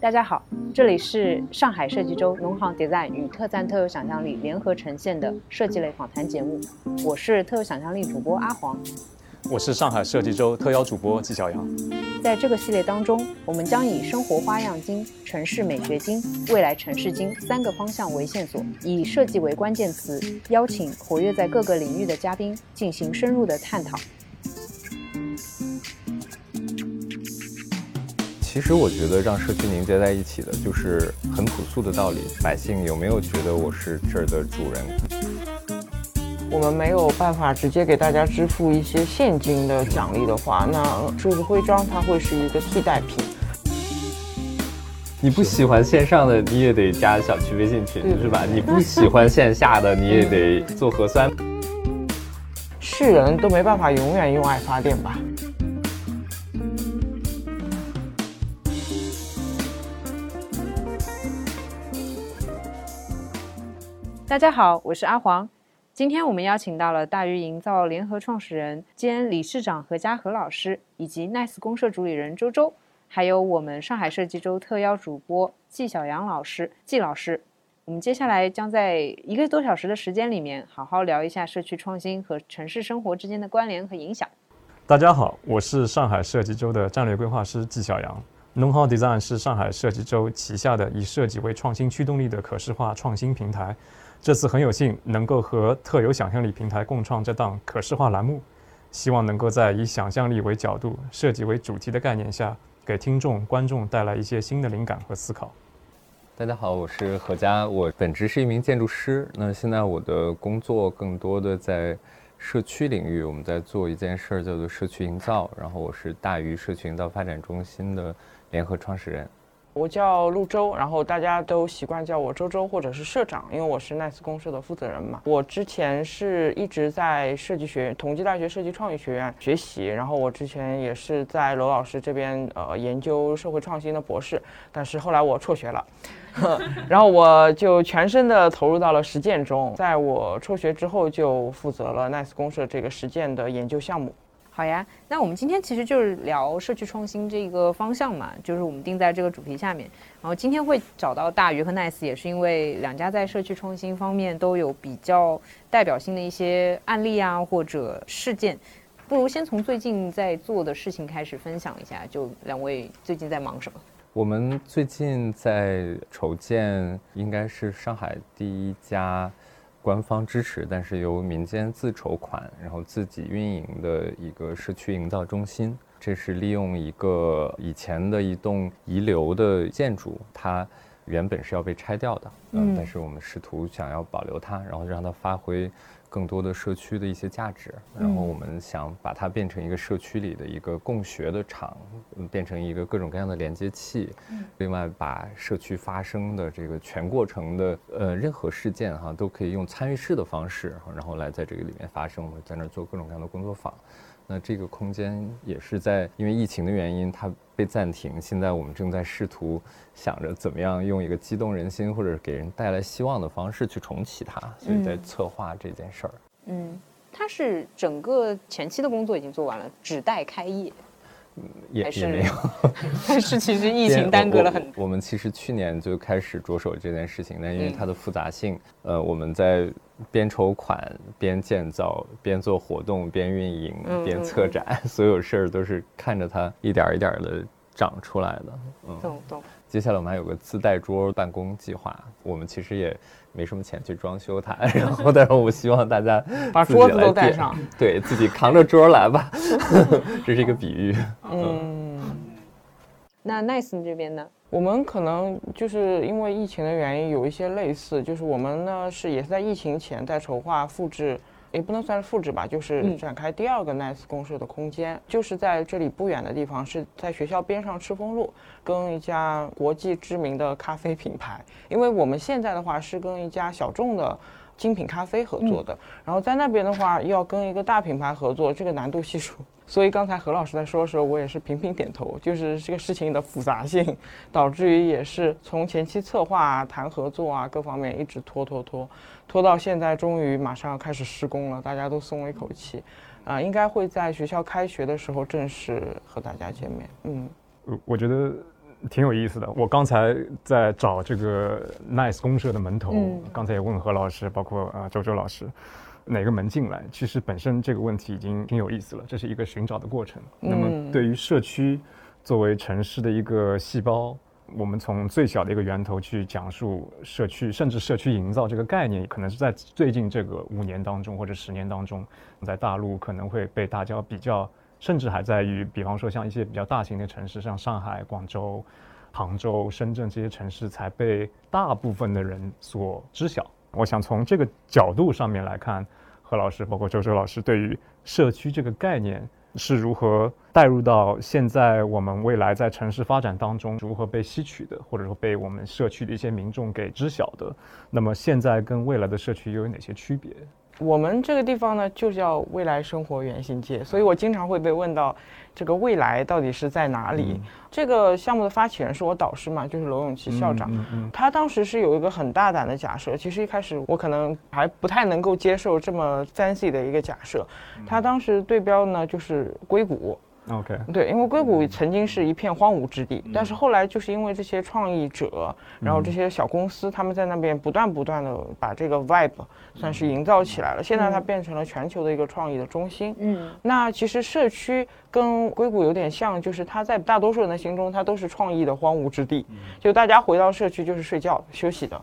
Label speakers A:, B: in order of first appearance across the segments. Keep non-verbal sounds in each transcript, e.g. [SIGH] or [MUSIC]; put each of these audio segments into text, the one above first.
A: 大家好，这里是上海设计周农行 Design 与特赞特有想象力联合呈现的设计类访谈节目，我是特有想象力主播阿黄，
B: 我是上海设计周特邀主播纪晓阳。
A: 在这个系列当中，我们将以生活花样精、城市美学精、未来城市精三个方向为线索，以设计为关键词，邀请活跃在各个领域的嘉宾进行深入的探讨。
C: 其实我觉得让社区凝结在一起的，就是很朴素的道理。百姓有没有觉得我是这儿的主人？
D: 我们没有办法直接给大家支付一些现金的奖励的话，那数字徽章它会是一个替代品。
C: 你不喜欢线上的，你也得加小区微信群，是吧？你不喜欢线下的，你也得做核酸。[LAUGHS]
D: 是人都没办法永远用爱发电吧？
A: 大家好，我是阿黄。今天我们邀请到了大鱼营造联合创始人兼理事长何家和老师，以及 Nice 公社主理人周周，还有我们上海设计周特邀主播季小阳老师季老师。我们接下来将在一个多小时的时间里面，好好聊一下社区创新和城市生活之间的关联和影响。
B: 大家好，我是上海设计周的战略规划师季小阳。农行 Design 是上海设计周旗下的以设计为创新驱动力的可视化创新平台。这次很有幸能够和特有想象力平台共创这档可视化栏目，希望能够在以想象力为角度、设计为主题的概念下，给听众、观众带来一些新的灵感和思考。
C: 大家好，我是何佳，我本职是一名建筑师，那现在我的工作更多的在社区领域，我们在做一件事儿叫做社区营造，然后我是大鱼社区营造发展中心的联合创始人。
D: 我叫陆周，然后大家都习惯叫我周周或者是社长，因为我是 Nice 公社的负责人嘛。我之前是一直在设计学院，同济大学设计创意学院学习，然后我之前也是在罗老师这边呃研究社会创新的博士，但是后来我辍学了，[LAUGHS] 然后我就全身的投入到了实践中。在我辍学之后，就负责了 Nice 公社这个实践的研究项目。
A: 好呀，那我们今天其实就是聊社区创新这个方向嘛，就是我们定在这个主题下面。然后今天会找到大鱼和 Nice，也是因为两家在社区创新方面都有比较代表性的一些案例啊或者事件。不如先从最近在做的事情开始分享一下，就两位最近在忙什么？
C: 我们最近在筹建，应该是上海第一家。官方支持，但是由民间自筹款，然后自己运营的一个社区营造中心。这是利用一个以前的一栋遗留的建筑，它原本是要被拆掉的，嗯，但是我们试图想要保留它，然后让它发挥。更多的社区的一些价值，然后我们想把它变成一个社区里的一个共学的场，变成一个各种各样的连接器。另外，把社区发生的这个全过程的呃任何事件哈，都可以用参与式的方式，然后来在这个里面发生。我们在那儿做各种各样的工作坊。那这个空间也是在因为疫情的原因，它被暂停。现在我们正在试图想着怎么样用一个激动人心或者给人带来希望的方式去重启它，所以在策划这件事儿。
A: 嗯，它是整个前期的工作已经做完了，只待开业。
C: 也也没有，[LAUGHS]
A: 但是其实疫情耽搁了很。
C: 我们其实去年就开始着手这件事情，但因为它的复杂性，呃，我们在边筹款、边建造、边做活动、边运营、边策展，[LAUGHS] 所有事儿都是看着它一点一点的长出来的。
A: 嗯，懂懂。
C: 接下来我们还有个自带桌办公计划，我们其实也没什么钱去装修它，[LAUGHS] 然后但是我希望大家
D: 把桌子都带上，[LAUGHS]
C: 对自己扛着桌来吧，[LAUGHS] 这是一个比喻。嗯，
A: 那 Nice 这边呢？
D: 我们可能就是因为疫情的原因有一些类似，就是我们呢是也是在疫情前在筹划复制。也不能算是复制吧，就是展开第二个 Nice 公社的空间，就是在这里不远的地方，是在学校边上赤峰路，跟一家国际知名的咖啡品牌。因为我们现在的话是跟一家小众的精品咖啡合作的，然后在那边的话要跟一个大品牌合作，这个难度系数。所以刚才何老师在说的时候，我也是频频点头，就是这个事情的复杂性，[LAUGHS] 导致于也是从前期策划、谈合作啊各方面一直拖拖拖。拖到现在，终于马上要开始施工了，大家都松了一口气，啊，应该会在学校开学的时候正式和大家见面。嗯，
B: 我觉得挺有意思的。我刚才在找这个 Nice 公社的门头，刚才也问何老师，包括啊周周老师，哪个门进来？其实本身这个问题已经挺有意思了，这是一个寻找的过程。那么对于社区作为城市的一个细胞。我们从最小的一个源头去讲述社区，甚至社区营造这个概念，可能是在最近这个五年当中或者十年当中，在大陆可能会被大家比较，甚至还在于，比方说像一些比较大型的城市，像上海、广州、杭州、深圳这些城市，才被大部分的人所知晓。我想从这个角度上面来看，何老师，包括周周老师，对于社区这个概念。是如何带入到现在我们未来在城市发展当中如何被吸取的，或者说被我们社区的一些民众给知晓的？那么现在跟未来的社区又有哪些区别？
D: 我们这个地方呢，就叫未来生活原型街，所以我经常会被问到，这个未来到底是在哪里？这个项目的发起人是我导师嘛，就是罗永琪校长，他当时是有一个很大胆的假设，其实一开始我可能还不太能够接受这么 fancy 的一个假设，他当时对标呢就是硅谷。
B: OK，
D: 对，因为硅谷曾经是一片荒芜之地，但是后来就是因为这些创意者，然后这些小公司，他们在那边不断不断的把这个 vibe 算是营造起来了。现在它变成了全球的一个创意的中心。嗯，那其实社区跟硅谷有点像，就是它在大多数人的心中，它都是创意的荒芜之地，就大家回到社区就是睡觉休息的，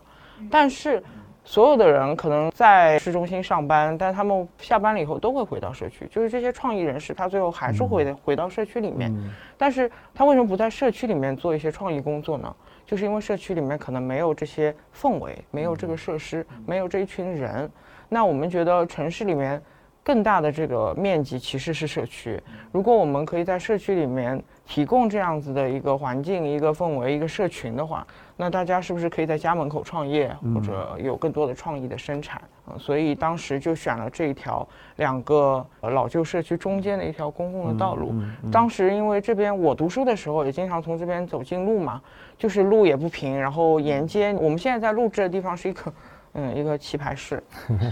D: 但是。所有的人可能在市中心上班，但他们下班了以后都会回到社区。就是这些创意人士，他最后还是会回到社区里面。但是他为什么不在社区里面做一些创意工作呢？就是因为社区里面可能没有这些氛围，没有这个设施，没有这一群人。那我们觉得城市里面更大的这个面积其实是社区。如果我们可以在社区里面提供这样子的一个环境、一个氛围、一个社群的话。那大家是不是可以在家门口创业，或者有更多的创意的生产？嗯，所以当时就选了这一条两个老旧社区中间的一条公共的道路。当时因为这边我读书的时候也经常从这边走近路嘛，就是路也不平，然后沿街。我们现在在录制的地方是一个。嗯，一个棋牌室，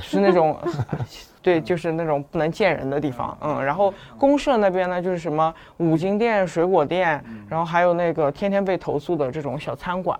D: 是那种 [LAUGHS] [LAUGHS] 对，就是那种不能见人的地方。嗯，然后公社那边呢，就是什么五金店、水果店，然后还有那个天天被投诉的这种小餐馆，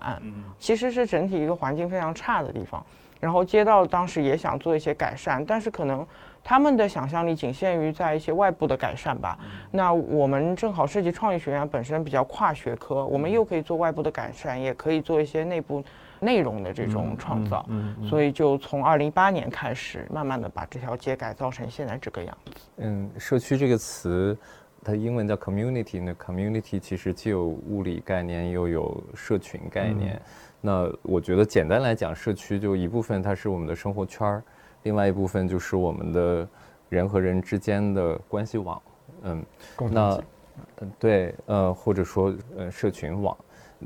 D: 其实是整体一个环境非常差的地方。然后街道当时也想做一些改善，但是可能他们的想象力仅限于在一些外部的改善吧。那我们正好设计创意学院本身比较跨学科，我们又可以做外部的改善，也可以做一些内部。内容的这种创造，所以就从二零一八年开始，慢慢的把这条街改造成现在这个样子。
C: 嗯，社区这个词，它英文叫 community，那 community 其实既有物理概念，又有社群概念。那我觉得简单来讲，社区就一部分它是我们的生活圈儿，另外一部分就是我们的人和人之间的关系网。
B: 嗯，那嗯
C: 对，呃或者说呃社群网。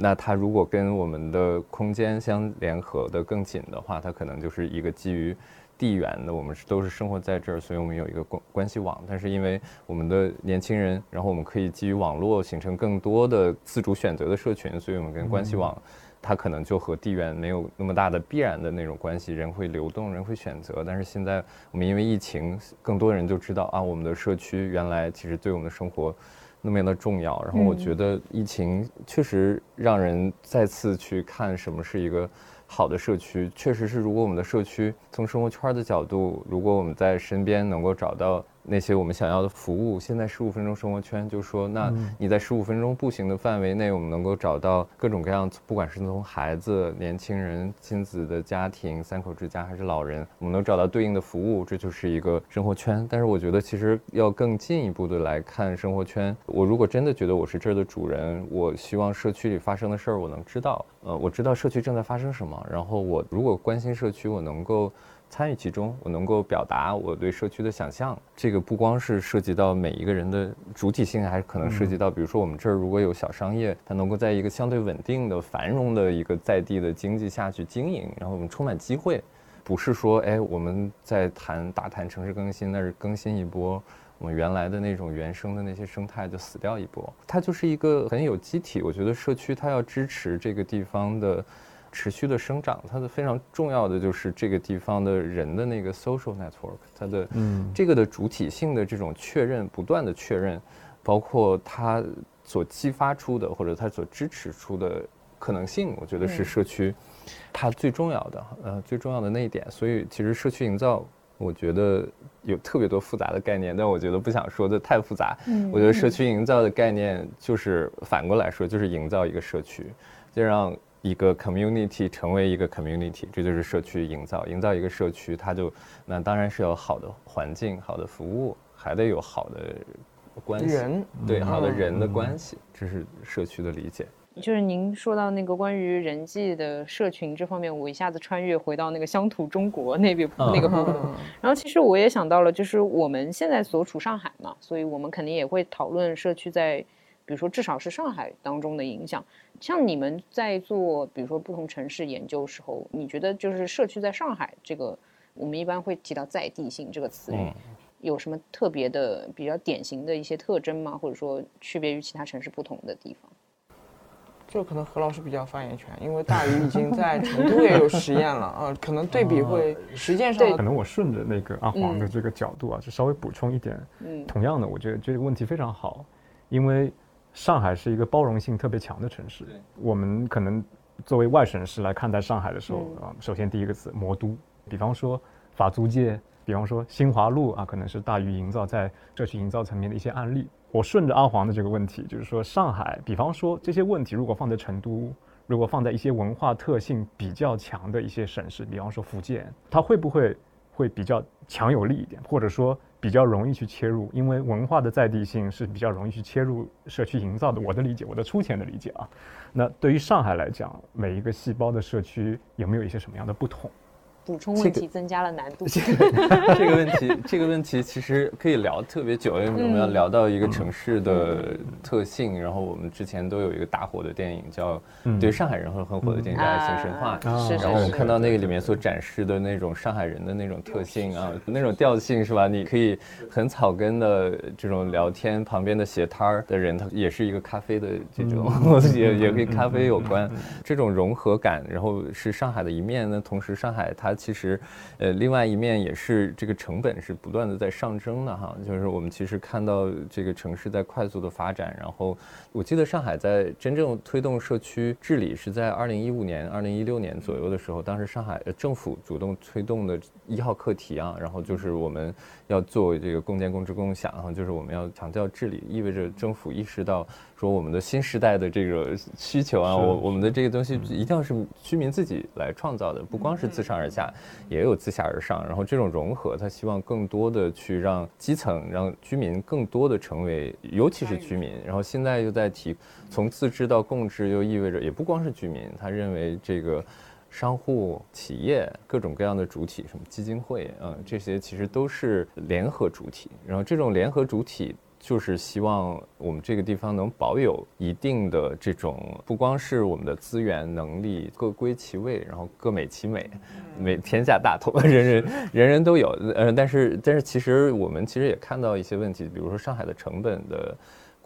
C: 那它如果跟我们的空间相联合的更紧的话，它可能就是一个基于地缘的。我们是都是生活在这儿，所以我们有一个关关系网。但是因为我们的年轻人，然后我们可以基于网络形成更多的自主选择的社群，所以我们跟关系网，它可能就和地缘没有那么大的必然的那种关系。人会流动，人会选择。但是现在我们因为疫情，更多人就知道啊，我们的社区原来其实对我们的生活。那么样的重要，然后我觉得疫情确实让人再次去看什么是一个好的社区。确实是，如果我们的社区从生活圈的角度，如果我们在身边能够找到。那些我们想要的服务，现在十五分钟生活圈就说，那你在十五分钟步行的范围内，我们能够找到各种各样，不管是从孩子、年轻人、亲子的家庭、三口之家，还是老人，我们能找到对应的服务，这就是一个生活圈。但是我觉得，其实要更进一步的来看生活圈。我如果真的觉得我是这儿的主人，我希望社区里发生的事儿我能知道，呃，我知道社区正在发生什么，然后我如果关心社区，我能够。参与其中，我能够表达我对社区的想象。这个不光是涉及到每一个人的主体性，还是可能涉及到，比如说我们这儿如果有小商业，它能够在一个相对稳定的、繁荣的一个在地的经济下去经营，然后我们充满机会，不是说哎我们在谈大谈城市更新，那是更新一波，我们原来的那种原生的那些生态就死掉一波。它就是一个很有机体。我觉得社区它要支持这个地方的。持续的生长，它的非常重要的就是这个地方的人的那个 social network，它的嗯这个的主体性的这种确认，不断的确认，包括它所激发出的，或者它所支持出的可能性，我觉得是社区它最重要的，呃，最重要的那一点。所以其实社区营造，我觉得有特别多复杂的概念，但我觉得不想说的太复杂。嗯，我觉得社区营造的概念就是反过来说，就是营造一个社区，就让一个 community 成为一个 community，这就是社区营造。营造一个社区，它就那当然是有好的环境、好的服务，还得有好的。关系
D: 人
C: 对好的人的关系，这是社区的理解。
A: 就是您说到那个关于人际的社群这方面，我一下子穿越回到那个乡土中国那边那个部分。然后其实我也想到了，就是我们现在所处上海嘛，所以我们肯定也会讨论社区在，比如说至少是上海当中的影响。像你们在做，比如说不同城市研究时候，你觉得就是社区在上海这个，我们一般会提到在地性这个词语。有什么特别的、比较典型的一些特征吗？或者说区别于其他城市不同的地方？
D: 这可能何老师比较发言权，因为大鱼已经在成都也有实验了啊，可能对比会实践上。
B: 可能我顺着那个阿黄的这个角度啊，就稍微补充一点。嗯，同样的，我觉得这个问题非常好，因为上海是一个包容性特别强的城市。我们可能作为外省市来看待上海的时候啊，首先第一个词“魔都”，比方说法租界。比方说新华路啊，可能是大于营造在社区营造层面的一些案例。我顺着阿黄的这个问题，就是说上海，比方说这些问题如果放在成都，如果放在一些文化特性比较强的一些省市，比方说福建，它会不会会比较强有力一点，或者说比较容易去切入？因为文化的在地性是比较容易去切入社区营造的。我的理解，我的粗浅的理解啊。那对于上海来讲，每一个细胞的社区有没有一些什么样的不同？
A: 补充问题增加了难度。[LAUGHS]
C: 这个问题，这个问题其实可以聊特别久，因为我们要聊到一个城市的特性。然后我们之前都有一个大火的电影叫，对上海人很很火的电影叫《爱情神话》。然后我们看到那个里面所展示的那种上海人的那种特性啊，那种调性是吧？你可以很草根的这种聊天，旁边的斜摊儿的人，他也是一个咖啡的这种，[LAUGHS] 也也跟咖啡有关。这种融合感，然后是上海的一面。那同时上海它。其实，呃，另外一面也是这个成本是不断的在上升的哈。就是我们其实看到这个城市在快速的发展，然后我记得上海在真正推动社区治理是在二零一五年、二零一六年左右的时候，当时上海政府主动推动的一号课题啊，然后就是我们要做这个共建、共治、共享，然后就是我们要强调治理，意味着政府意识到。说我们的新时代的这个需求啊，我我们的这个东西一定要是居民自己来创造的，不光是自上而下，也有自下而上。然后这种融合，他希望更多的去让基层、让居民更多的成为，尤其是居民。然后现在又在提，从自治到共治，又意味着也不光是居民，他认为这个商户、企业各种各样的主体，什么基金会，嗯，这些其实都是联合主体。然后这种联合主体。就是希望我们这个地方能保有一定的这种，不光是我们的资源能力各归其位，然后各美其美，美天下大同，[LAUGHS] 人人人人都有。呃，但是但是其实我们其实也看到一些问题，比如说上海的成本的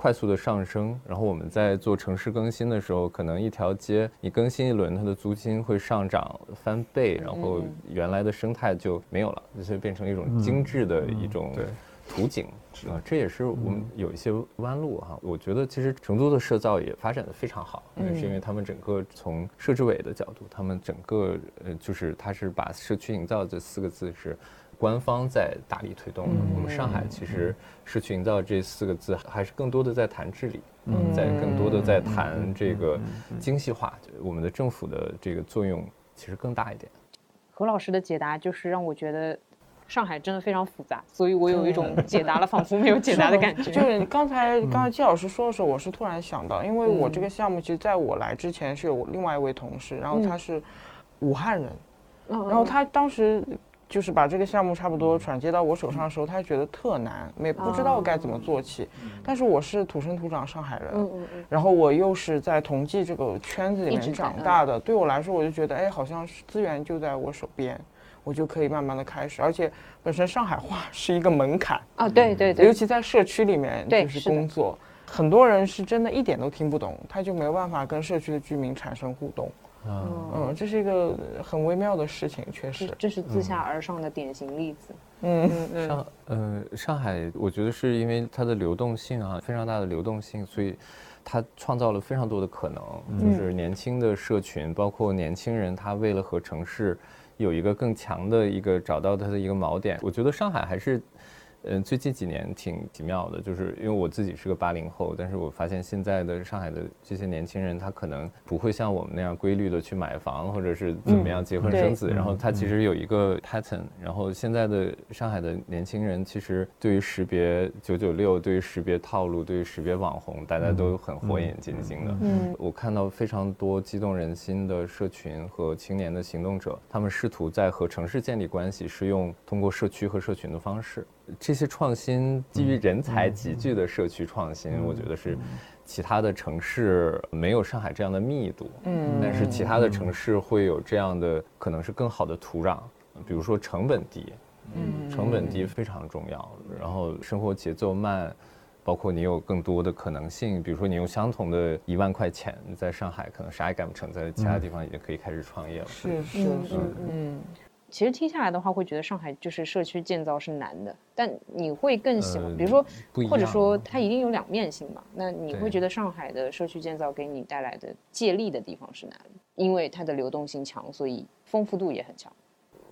C: 快速的上升，然后我们在做城市更新的时候，可能一条街你更新一轮，它的租金会上涨翻倍，然后原来的生态就没有了，就变成一种精致的一种。图景啊，这也是我们有一些弯路哈。我觉得其实成都的社造也发展的非常好，也是因为他们整个从设置委的角度，他们整个呃就是他是把社区营造这四个字是官方在大力推动的。我们上海其实社区营造这四个字还是更多的在谈治理，嗯在更多的在谈这个精细化，我们的政府的这个作用其实更大一点。
A: 何老师的解答就是让我觉得。上海真的非常复杂，所以我有一种解答了仿佛没有解答的感觉。[LAUGHS]
D: 就是刚才刚才季老师说的时候，我是突然想到，因为我这个项目其实在我来之前是有另外一位同事，然后他是武汉人，然后他当时就是把这个项目差不多转接到我手上的时候，他觉得特难，没不知道该怎么做起。但是我是土生土长上海人，然后我又是在同济这个圈子里面长大的，对我来说，我就觉得哎，好像是资源就在我手边。我就可以慢慢的开始，而且本身上海话 [LAUGHS] 是一个门槛
A: 啊，对对对，
D: 尤其在社区里面就是工作，很多人是真的一点都听不懂，他就没有办法跟社区的居民产生互动，嗯，这是一个很微妙的事情，确实，
A: 这是自下而上的典型例子。
C: 嗯 [LAUGHS] 嗯，上呃上海，我觉得是因为它的流动性啊，非常大的流动性，所以。它创造了非常多的可能，就是年轻的社群，包括年轻人，他为了和城市有一个更强的一个找到他的一个锚点。我觉得上海还是。嗯，最近几年挺奇妙的，就是因为我自己是个八零后，但是我发现现在的上海的这些年轻人，他可能不会像我们那样规律的去买房，或者是怎么样结婚生子，然后他其实有一个 pattern，然后现在的上海的年轻人其实对于识别九九六，对于识别套路，对于识别网红，大家都很火眼金睛的。嗯，我看到非常多激动人心的社群和青年的行动者，他们试图在和城市建立关系，是用通过社区和社群的方式。这些创新基于人才集聚的社区创新，我觉得是其他的城市没有上海这样的密度。嗯，但是其他的城市会有这样的可能是更好的土壤，比如说成本低，嗯，成本低非常重要。然后生活节奏慢，包括你有更多的可能性，比如说你用相同的一万块钱，在上海可能啥也干不成，在其他地方已经可以开始创业了。
D: 是是是，嗯。
A: 其实听下来的话，会觉得上海就是社区建造是难的，但你会更喜欢，比如说，或者说它一定有两面性嘛？那你会觉得上海的社区建造给你带来的借力的地方是哪里？因为它的流动性强，所以丰富度也很强。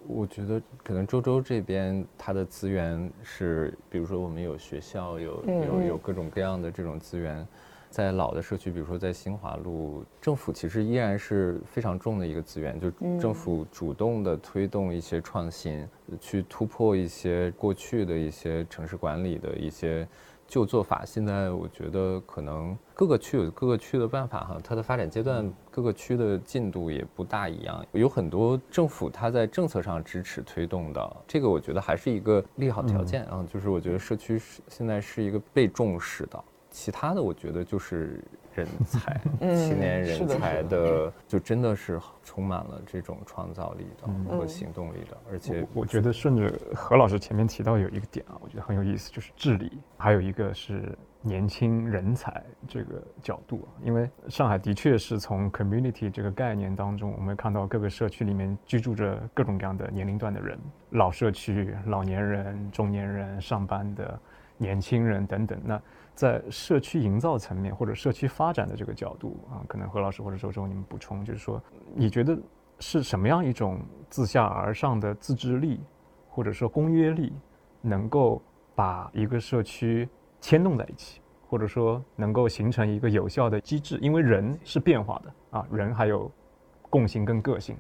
C: 我觉得可能周周这边它的资源是，比如说我们有学校，有有有各种各样的这种资源。在老的社区，比如说在新华路，政府其实依然是非常重的一个资源，就政府主动的推动一些创新，去突破一些过去的一些城市管理的一些旧做法。现在我觉得可能各个区有各个区的办法哈，它的发展阶段各个区的进度也不大一样，有很多政府它在政策上支持推动的，这个我觉得还是一个利好条件啊，就是我觉得社区是现在是一个被重视的。其他的我觉得就是人 [LAUGHS] 才，青年人才的，就真的是充满了这种创造力的和行动力的。而且
B: 我觉得顺着何老师前面提到有一个点啊，我觉得很有意思，就是治理，还有一个是年轻人才这个角度啊。因为上海的确是从 community 这个概念当中，我们看到各个社区里面居住着各种各样的年龄段的人，老社区、老年人、中年人、上班的年轻人等等。那在社区营造层面或者社区发展的这个角度啊，可能何老师或者周周你们补充，就是说，你觉得是什么样一种自下而上的自治力，或者说公约力，能够把一个社区牵动在一起，或者说能够形成一个有效的机制？因为人是变化的啊，人还有共性跟个性，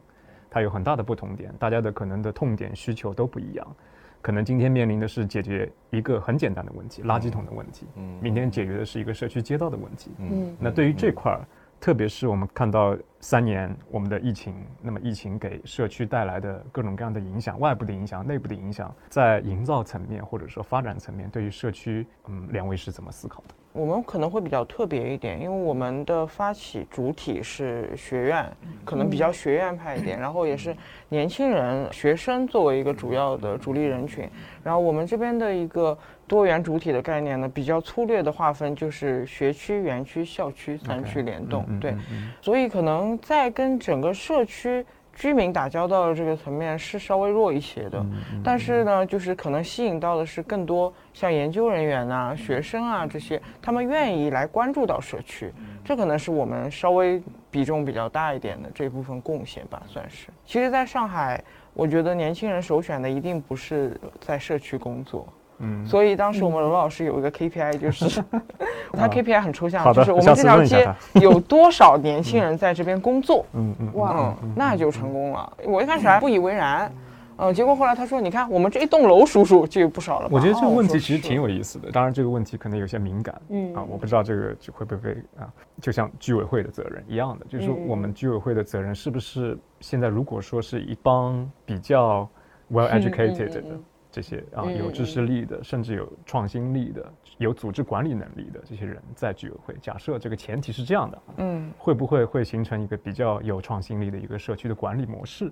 B: 它有很大的不同点，大家的可能的痛点需求都不一样。可能今天面临的是解决一个很简单的问题，垃圾桶的问题。嗯，明天解决的是一个社区街道的问题。嗯，那对于这块儿，特别是我们看到三年我们的疫情，那么疫情给社区带来的各种各样的影响，外部的影响、内部的影响，在营造层面或者说发展层面，对于社区，嗯，两位是怎么思考的？
D: 我们可能会比较特别一点，因为我们的发起主体是学院，可能比较学院派一点，[CLEARS THROAT] 然后也是年轻人、学生作为一个主要的主力人群。然后我们这边的一个多元主体的概念呢，比较粗略的划分就是学区、园区、校区三区联动。对，所以可能在跟整个社区。居民打交道的这个层面是稍微弱一些的，但是呢，就是可能吸引到的是更多像研究人员呐、学生啊这些，他们愿意来关注到社区，这可能是我们稍微比重比较大一点的这部分贡献吧，算是。其实，在上海，我觉得年轻人首选的一定不是在社区工作。嗯，所以当时我们罗老师有一个 KPI，就是 [LAUGHS] 他 KPI 很抽象，就是我们这条街 [LAUGHS] 有多少年轻人在这边工作。嗯嗯，哇，那就成功了。我一开始还不以为然，嗯，结果后来他说：“你看，我们这一栋楼，数数就有不少了。”
B: 我觉得这个问题其实挺有意思的。当然，这个问题可能有些敏感。嗯啊，我不知道这个会不会啊，就像居委会的责任一样的，就是我们居委会的责任是不是现在如果说是一帮比较 well educated 的。这些啊，有知识力的，甚至有创新力的，有组织管理能力的这些人在居委会。假设这个前提是这样的，嗯，会不会会形成一个比较有创新力的一个社区的管理模式？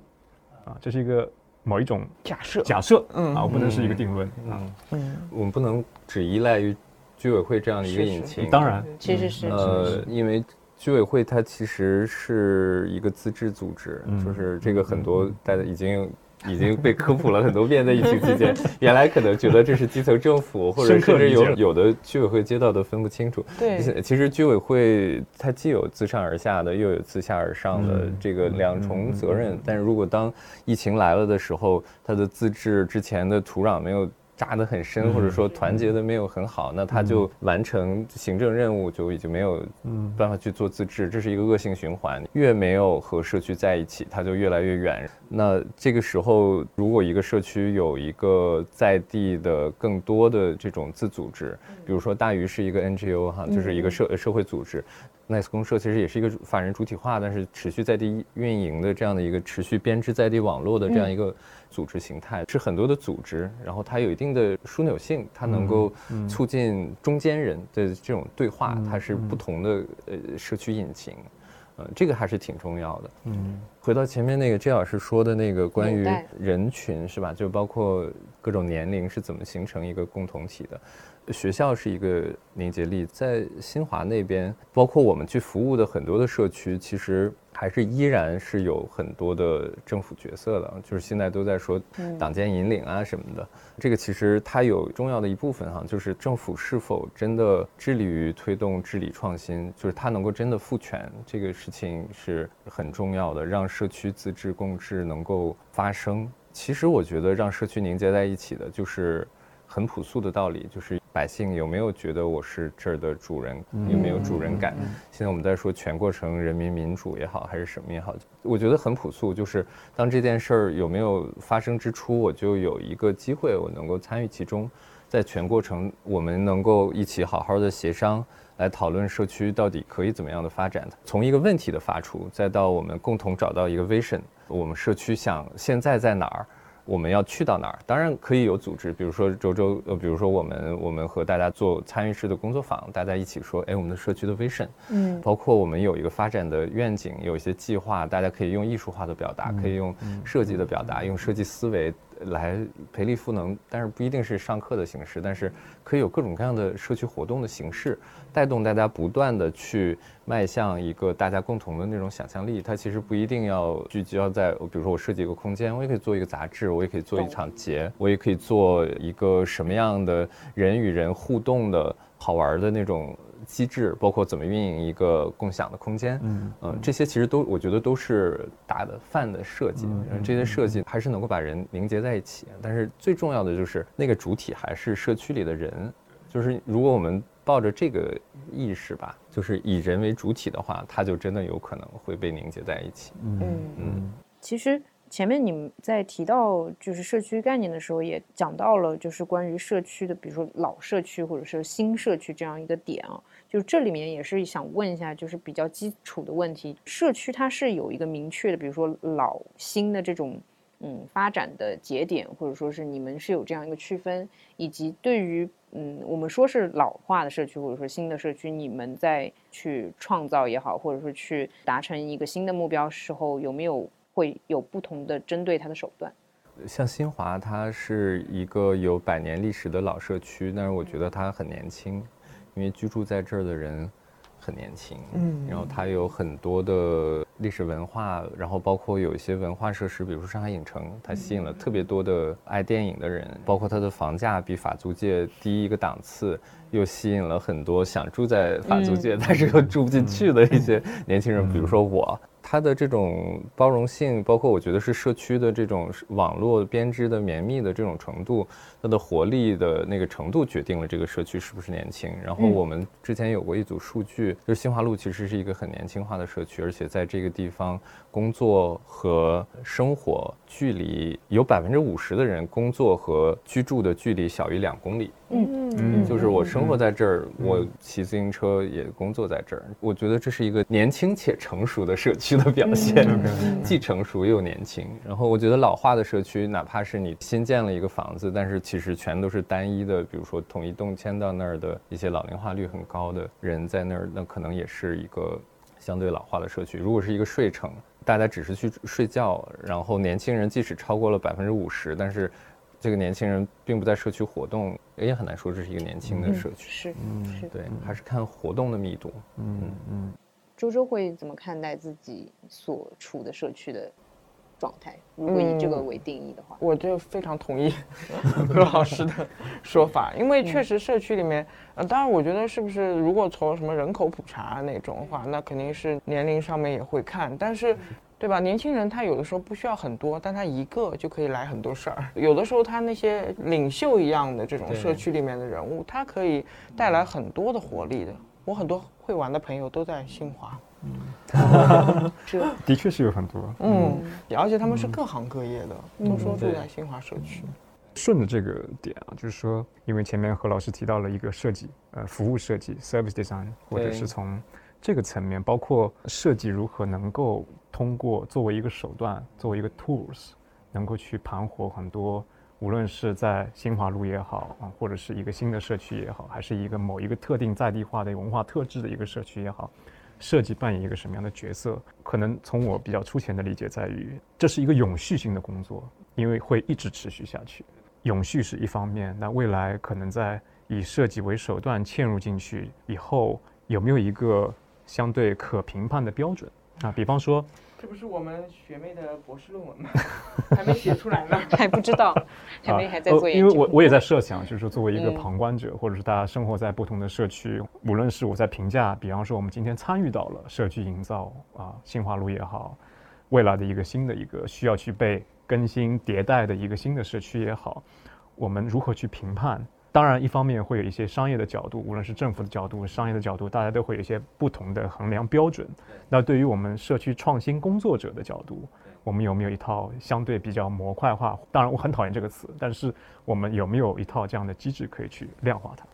B: 啊，这是一个某一种
D: 假设，
B: 假设，嗯，啊，我不能是一个定论，嗯
C: 嗯，我们不能只依赖于居委会这样的一个引擎。
B: 当然，
A: 其实是呃，
C: 因为居委会它其实是一个自治组织，就是这个很多大家已经。已经被科普了很多遍，在疫情期间，[LAUGHS] 原来可能觉得这是基层政府，或者甚至有有的居委会街道都分不清楚。
D: 对，
C: 其实居委会它既有自上而下的，又有自下而上的这个两重责任。但是如果当疫情来了的时候，它的自治之前的土壤没有。扎得很深，或者说团结的没有很好，那他就完成行政任务就已经没有办法去做自治，这是一个恶性循环。越没有和社区在一起，他就越来越远。那这个时候，如果一个社区有一个在地的更多的这种自组织，比如说大鱼是一个 NGO 哈，就是一个社社会组织。Nice 公社其实也是一个法人主体化，但是持续在地运营的这样的一个持续编织在地网络的这样一个组织形态，是很多的组织，然后它有一定的枢纽性，它能够促进中间人的这种对话，它是不同的呃社区引擎，呃，这个还是挺重要的。嗯，回到前面那个 J 老师说的那个关于人群是吧？就包括各种年龄是怎么形成一个共同体的。学校是一个凝结力，在新华那边，包括我们去服务的很多的社区，其实还是依然是有很多的政府角色的，就是现在都在说党建引领啊什么的。这个其实它有重要的一部分哈，就是政府是否真的致力于推动治理创新，就是它能够真的赋权，这个事情是很重要的，让社区自治共治能够发生。其实我觉得让社区凝结在一起的，就是很朴素的道理，就是。百姓有没有觉得我是这儿的主人？有没有主人感？现在我们在说全过程人民民主也好，还是什么也好，我觉得很朴素，就是当这件事儿有没有发生之初，我就有一个机会，我能够参与其中，在全过程我们能够一起好好的协商，来讨论社区到底可以怎么样的发展。从一个问题的发出，再到我们共同找到一个 vision，我们社区想现在在哪儿？我们要去到哪儿？当然可以有组织，比如说周周，呃，比如说我们，我们和大家做参与式的工作坊，大家一起说，哎，我们的社区的 vision，嗯，包括我们有一个发展的愿景，有一些计划，大家可以用艺术化的表达，可以用设计的表达，用设计思维。来培力赋能，但是不一定是上课的形式，但是可以有各种各样的社区活动的形式，带动大家不断的去迈向一个大家共同的那种想象力。它其实不一定要聚焦在，比如说我设计一个空间，我也可以做一个杂志，我也可以做一场节，我也可以做一个什么样的人与人互动的好玩的那种。机制包括怎么运营一个共享的空间，嗯嗯，这些其实都我觉得都是大的范的设计，这些设计还是能够把人凝结在一起。但是最重要的就是那个主体还是社区里的人，就是如果我们抱着这个意识吧，就是以人为主体的话，它就真的有可能会被凝结在一起。
A: 嗯嗯，其实前面你们在提到就是社区概念的时候，也讲到了就是关于社区的，比如说老社区或者是新社区这样一个点啊。就这里面也是想问一下，就是比较基础的问题，社区它是有一个明确的，比如说老新的这种嗯发展的节点，或者说是你们是有这样一个区分，以及对于嗯我们说是老化的社区或者说新的社区，你们在去创造也好，或者说去达成一个新的目标时候，有没有会有不同的针对它的手段？
C: 像新华，它是一个有百年历史的老社区，但是我觉得它很年轻。因为居住在这儿的人很年轻，嗯，然后它有很多的历史文化，然后包括有一些文化设施，比如说上海影城，它吸引了特别多的爱电影的人，包括它的房价比法租界低一个档次，又吸引了很多想住在法租界但是又住不进去的一些年轻人，比如说我。它的这种包容性，包括我觉得是社区的这种网络编织的绵密的这种程度，它的活力的那个程度，决定了这个社区是不是年轻。然后我们之前有过一组数据，就是新华路其实是一个很年轻化的社区，而且在这个地方工作和生活距离有百分之五十的人工作和居住的距离小于两公里。嗯嗯，就是我生活在这儿，我骑自行车也工作在这儿。我觉得这是一个年轻且成熟的社区的表现，既成熟又年轻。然后我觉得老化的社区，哪怕是你新建了一个房子，但是其实全都是单一的，比如说统一动迁到那儿的一些老龄化率很高的人在那儿，那可能也是一个相对老化的社区。如果是一个睡城，大家只是去睡觉，然后年轻人即使超过了百分之五十，但是。这个年轻人并不在社区活动，也很难说这是一个年轻的社区。
A: 是，嗯，是
C: 对，还是看活动的密度。
A: 嗯嗯。周周会怎么看待自己所处的社区的？状态。如果以这个为定义的话，
D: 我就非常同意 [LAUGHS] 何老师的说法，因为确实社区里面，呃，当然我觉得是不是如果从什么人口普查那种的话，那肯定是年龄上面也会看，但是。对吧？年轻人他有的时候不需要很多，但他一个就可以来很多事儿。有的时候他那些领袖一样的这种社区里面的人物，他可以带来很多的活力的。我很多会玩的朋友都在新华，[LAUGHS]
B: 嗯，这的确是有很多，
D: 嗯，而且他们是各行各业的，都说住在新华社区。
B: 顺着这个点啊，就是说，因为前面何老师提到了一个设计，呃，服务设计 （service design），或者是从这个层面，包括设计如何能够。通过作为一个手段，作为一个 tools，能够去盘活很多，无论是在新华路也好啊，或者是一个新的社区也好，还是一个某一个特定在地化的文化特质的一个社区也好，设计扮演一个什么样的角色？可能从我比较粗浅的理解在于，这是一个永续性的工作，因为会一直持续下去。永续是一方面，那未来可能在以设计为手段嵌入进去以后，有没有一个相对可评判的标准？啊，比方说，
D: 这不是我们学妹的博士论文吗？[LAUGHS] 还没写出来呢，[LAUGHS]
A: 还不知道，还没还在做
B: 研究。因为我我也在设想，就是说作为一个旁观者，或者是大家生活在不同的社区，无论是我在评价，比方说我们今天参与到了社区营造啊，新华路也好，未来的一个新的一个需要去被更新迭代的一个新的社区也好，我们如何去评判？当然，一方面会有一些商业的角度，无论是政府的角度、商业的角度，大家都会有一些不同的衡量标准。那对于我们社区创新工作者的角度，我们有没有一套相对比较模块化？当然，我很讨厌这个词，但是我们有没有一套这样的机制可以去量化它？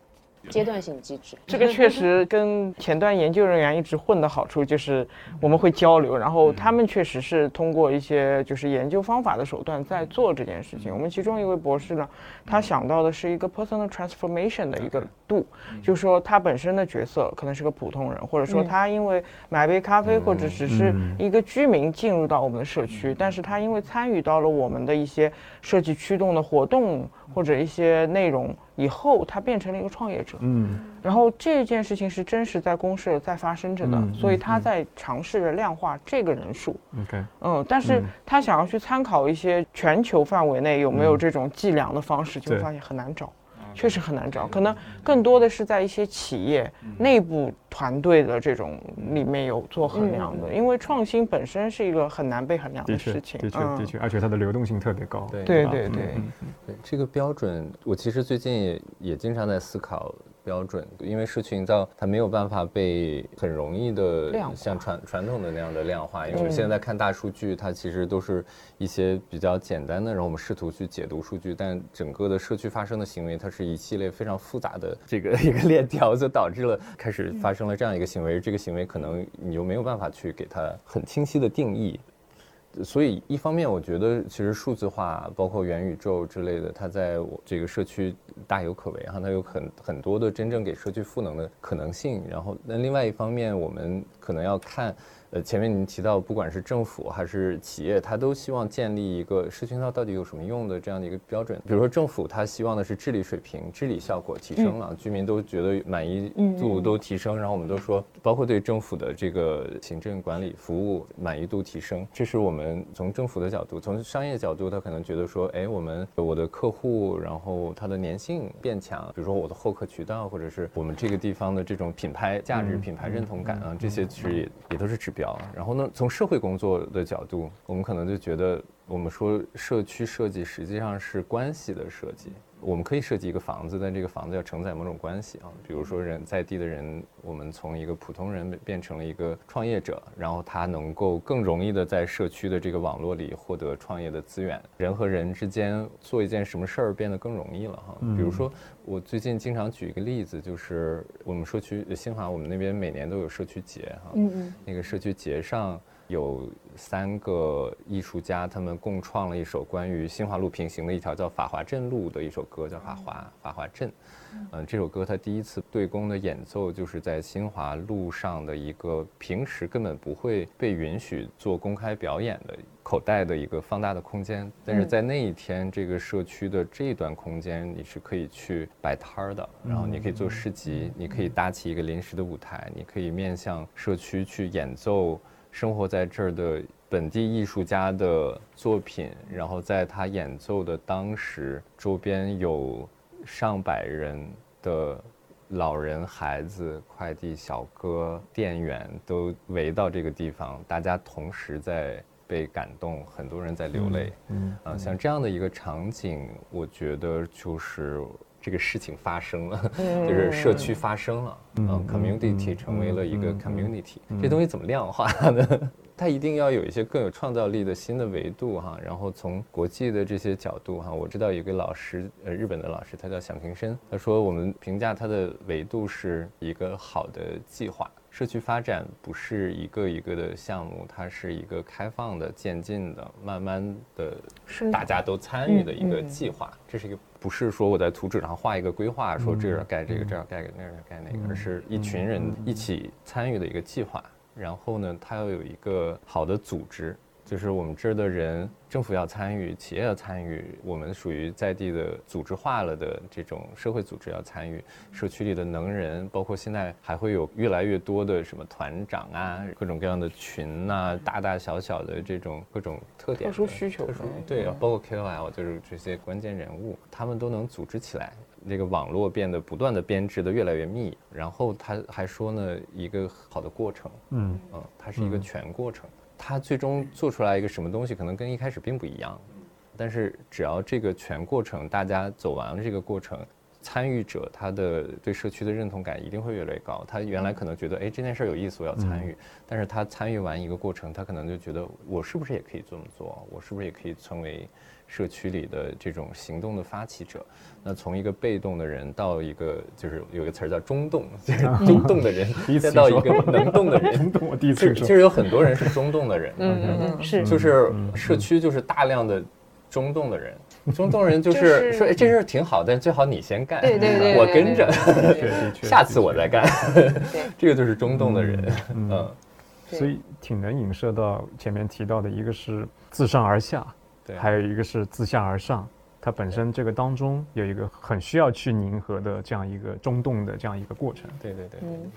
A: 阶段性机制，
D: 这个确实跟前端研究人员一直混的好处就是我们会交流，然后他们确实是通过一些就是研究方法的手段在做这件事情。我们其中一位博士呢，他想到的是一个 personal transformation 的一个度，就是说他本身的角色可能是个普通人，或者说他因为买杯咖啡或者只是一个居民进入到我们的社区，但是他因为参与到了我们的一些设计驱动的活动或者一些内容。以后他变成了一个创业者，嗯，然后这件事情是真实在公社在发生着的，所以他在尝试着量化这个人数
B: ，OK，
D: 嗯，但是他想要去参考一些全球范围内有没有这种计量的方式，就会发现很难找。确实很难找，可能更多的是在一些企业内部团队的这种里面有做衡量的，因为创新本身是一个很难被衡量的事情。
B: 的确，的确，而且它的流动性特别高。
D: 对对对对，
C: 这个标准，我其实最近也也经常在思考。标准，因为社区营造它没有办法被很容易的像传传统的那样的量化，因为我们现在看大数据，它其实都是一些比较简单的，然后我们试图去解读数据，但整个的社区发生的行为，它是一系列非常复杂的这个 [LAUGHS] 一个链条，就导致了开始发生了这样一个行为，这个行为可能你又没有办法去给它很清晰的定义。所以，一方面，我觉得其实数字化，包括元宇宙之类的，它在我这个社区大有可为哈，它有很很多的真正给社区赋能的可能性。然后，那另外一方面，我们可能要看。呃，前面您提到，不管是政府还是企业，他都希望建立一个社区营造到底有什么用的这样的一个标准。比如说，政府他希望的是治理水平、治理效果提升了，居民都觉得满意度都提升。然后我们都说，包括对政府的这个行政管理服务满意度提升，这是我们从政府的角度，从商业角度，他可能觉得说，哎，我们我的客户，然后他的粘性变强，比如说我的获客渠道，或者是我们这个地方的这种品牌价值、品牌认同感啊，这些其实也也都是指。表，然后呢？从社会工作的角度，我们可能就觉得，我们说社区设计实际上是关系的设计。我们可以设计一个房子，但这个房子要承载某种关系啊，比如说人在地的人，我们从一个普通人变成了一个创业者，然后他能够更容易的在社区的这个网络里获得创业的资源，人和人之间做一件什么事儿变得更容易了哈。比如说，我最近经常举一个例子，就是我们社区新华，我们那边每年都有社区节哈，嗯嗯，那个社区节上。有三个艺术家，他们共创了一首关于新华路平行的一条叫法华镇路的一首歌，叫法华法华镇。嗯，这首歌它第一次对公的演奏，就是在新华路上的一个平时根本不会被允许做公开表演的口袋的一个放大的空间。但是在那一天，这个社区的这一段空间，你是可以去摆摊儿的，然后你可以做市集，你可以搭起一个临时的舞台，你可以面向社区去演奏。生活在这儿的本地艺术家的作品，然后在他演奏的当时，周边有上百人的老人、孩子、快递小哥、店员都围到这个地方，大家同时在被感动，很多人在流泪。嗯，啊，像这样的一个场景，我觉得就是这个事情发生了，[LAUGHS] 就是社区发生了，嗯，community 成为了一个 community，这东西怎么量化呢？[LAUGHS] 它一定要有一些更有创造力的新的维度哈，然后从国际的这些角度哈，我知道有个老师，呃，日本的老师，他叫响平生，他说我们评价它的维度是一个好的计划，社区发展不是一个一个的项目，它是一个开放的、渐进的、慢慢的，大家都参与的一个计划。这是一个不是说我在图纸上画一个规划，说这儿盖这个，这儿盖个那儿盖那个，而是一群人一起参与的一个计划。然后呢，它要有一个好的组织，就是我们这儿的人，政府要参与，企业要参与，我们属于在地的组织化了的这种社会组织要参与，社区里的能人，包括现在还会有越来越多的什么团长啊，各种各样的群呐，大大小小的这种各种特点、
D: 特殊需求，
C: 对，包括 KOL，就是这些关键人物，他们都能组织起来。这个网络变得不断的编织的越来越密，然后他还说呢，一个好的过程，嗯嗯，它是一个全过程，他最终做出来一个什么东西，可能跟一开始并不一样，但是只要这个全过程大家走完了这个过程，参与者他的对社区的认同感一定会越来越高。他原来可能觉得，哎，这件事儿有意思，我要参与，但是他参与完一个过程，他可能就觉得，我是不是也可以这么做？我是不是也可以成为？社区里的这种行动的发起者，那从一个被动的人到一个就是有一个词儿叫中动，[LAUGHS] 就是中动的人，[LAUGHS] 再到一个能动的人。[LAUGHS]
B: 中动，我第一次。
C: 其实有很多人是中动的人，
A: 嗯嗯
C: 就是社区就是大量的中动的人，中动人就是说，哎，这事儿挺好，但最好你先干，
A: 对对对，
C: 我跟着，下次我再干，这个就是中动的人，嗯，
B: 所以挺能影射到前面提到的一个是自上而下。还有一个是自下而上，它本身这个当中有一个很需要去凝合的这样一个中动的这样一个过程。
C: 对对对，嗯。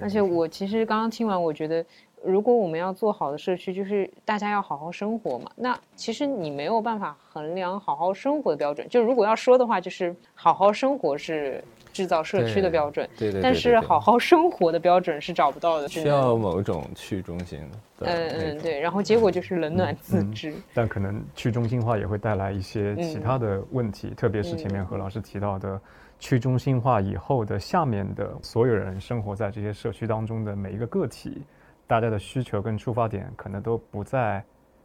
A: 而且我其实刚刚听完，我觉得如果我们要做好的社区，就是大家要好好生活嘛。那其实你没有办法衡量好好生活的标准。就如果要说的话，就是好好生活是。制造社区的标准，
C: 对对，
A: 但是好好生活的标准是找不到的，
C: 需要某种去中心
A: 的。嗯嗯，对，然后结果就是冷暖自知。
B: 但可能去中心化也会带来一些其他的问题，特别是前面何老师提到的，去中心化以后的下面的所有人生活在这些社区当中的每一个个体，大家的需求跟出发点可能都不在。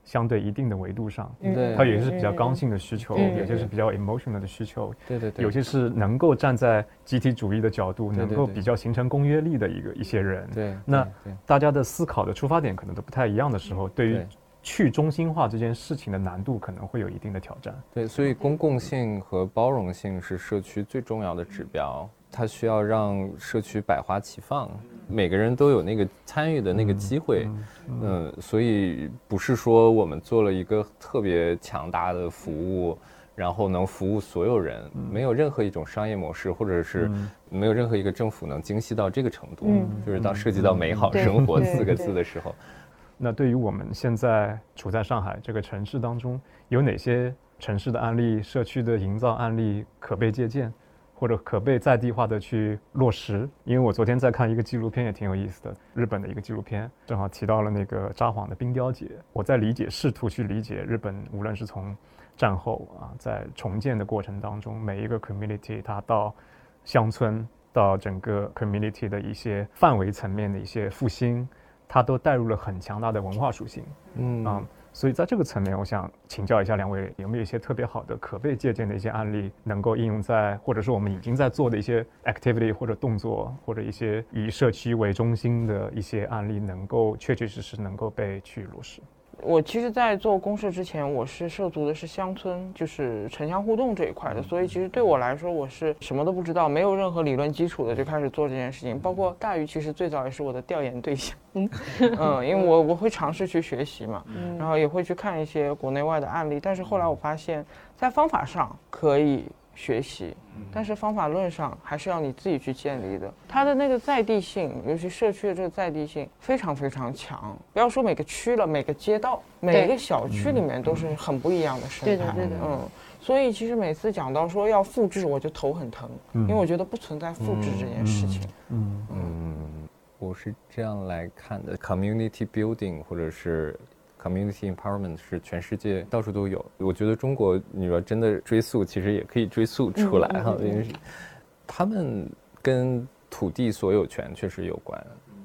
B: 相对一定的维度上，
C: 对，
B: 它有些是比较刚性的需求，有些是比较 emotional 的需求，
C: 对对对，
B: 有些是能够站在集体主义的角度，能够比较形成公约力的一个一些人，
C: 对，
B: 那大家的思考的出发点可能都不太一样的时候，对于去中心化这件事情的难度可能会有一定的挑战。
C: 对，所以公共性和包容性是社区最重要的指标。它需要让社区百花齐放，每个人都有那个参与的那个机会，嗯，所以不是说我们做了一个特别强大的服务，然后能服务所有人，没有任何一种商业模式，或者是没有任何一个政府能精细到这个程度，就是到涉及到美好生活四个字的时候。
B: 那对于我们现在处在上海这个城市当中，有哪些城市的案例、社区的营造案例可被借鉴？或者可被在地化的去落实，因为我昨天在看一个纪录片，也挺有意思的，日本的一个纪录片，正好提到了那个札幌的冰雕节。我在理解，试图去理解日本，无论是从战后啊，在重建的过程当中，每一个 community 它到乡村到整个 community 的一些范围层面的一些复兴，它都带入了很强大的文化属性。嗯啊。所以在这个层面，我想请教一下两位，有没有一些特别好的可被借鉴的一些案例，能够应用在，或者是我们已经在做的一些 activity 或者动作，或者一些以社区为中心的一些案例，能够确确实实能够被去落实。
D: 我其实，在做公社之前，我是涉足的是乡村，就是城乡互动这一块的，所以其实对我来说，我是什么都不知道，没有任何理论基础的就开始做这件事情。包括大鱼，其实最早也是我的调研对象，嗯嗯，[LAUGHS] 因为我我会尝试去学习嘛，然后也会去看一些国内外的案例，但是后来我发现，在方法上可以学习，但是方法论上还是要你自己去建立的。它的那个在地性，尤其社区的这个在地性非常非常强。不要说每个区了，每个街道、每一个小区里面都是很不一样的生态。
A: 对的，对的，
D: 嗯。所以其实每次讲到说要复制，我就头很疼，因为我觉得不存在复制这件事情。
C: 嗯嗯，我是这样来看的：community building 或者是 community empowerment 是全世界到处都有。我觉得中国，你说真的追溯，其实也可以追溯出来哈，因为他们跟土地所有权确实有关。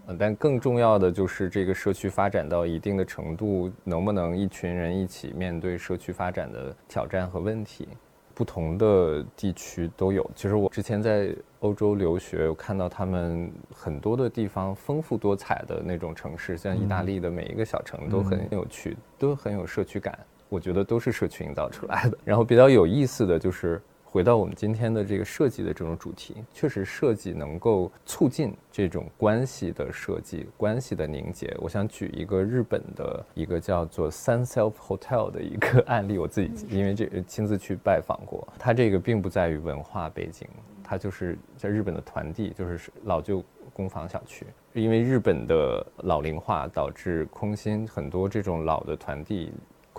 C: 嗯但更重要的就是这个社区发展到一定的程度，能不能一群人一起面对社区发展的挑战和问题？不同的地区都有。其实我之前在欧洲留学，我看到他们很多的地方丰富多彩的那种城市，像意大利的每一个小城都很有趣，都很有社区感。我觉得都是社区营造出来的。[LAUGHS] 然后比较有意思的就是。回到我们今天的这个设计的这种主题，确实设计能够促进这种关系的设计、关系的凝结。我想举一个日本的一个叫做 Sun Self Hotel 的一个案例，我自己因为这亲自去拜访过。它这个并不在于文化背景，它就是在日本的团地，就是老旧公房小区。因为日本的老龄化导致空心很多这种老的团地。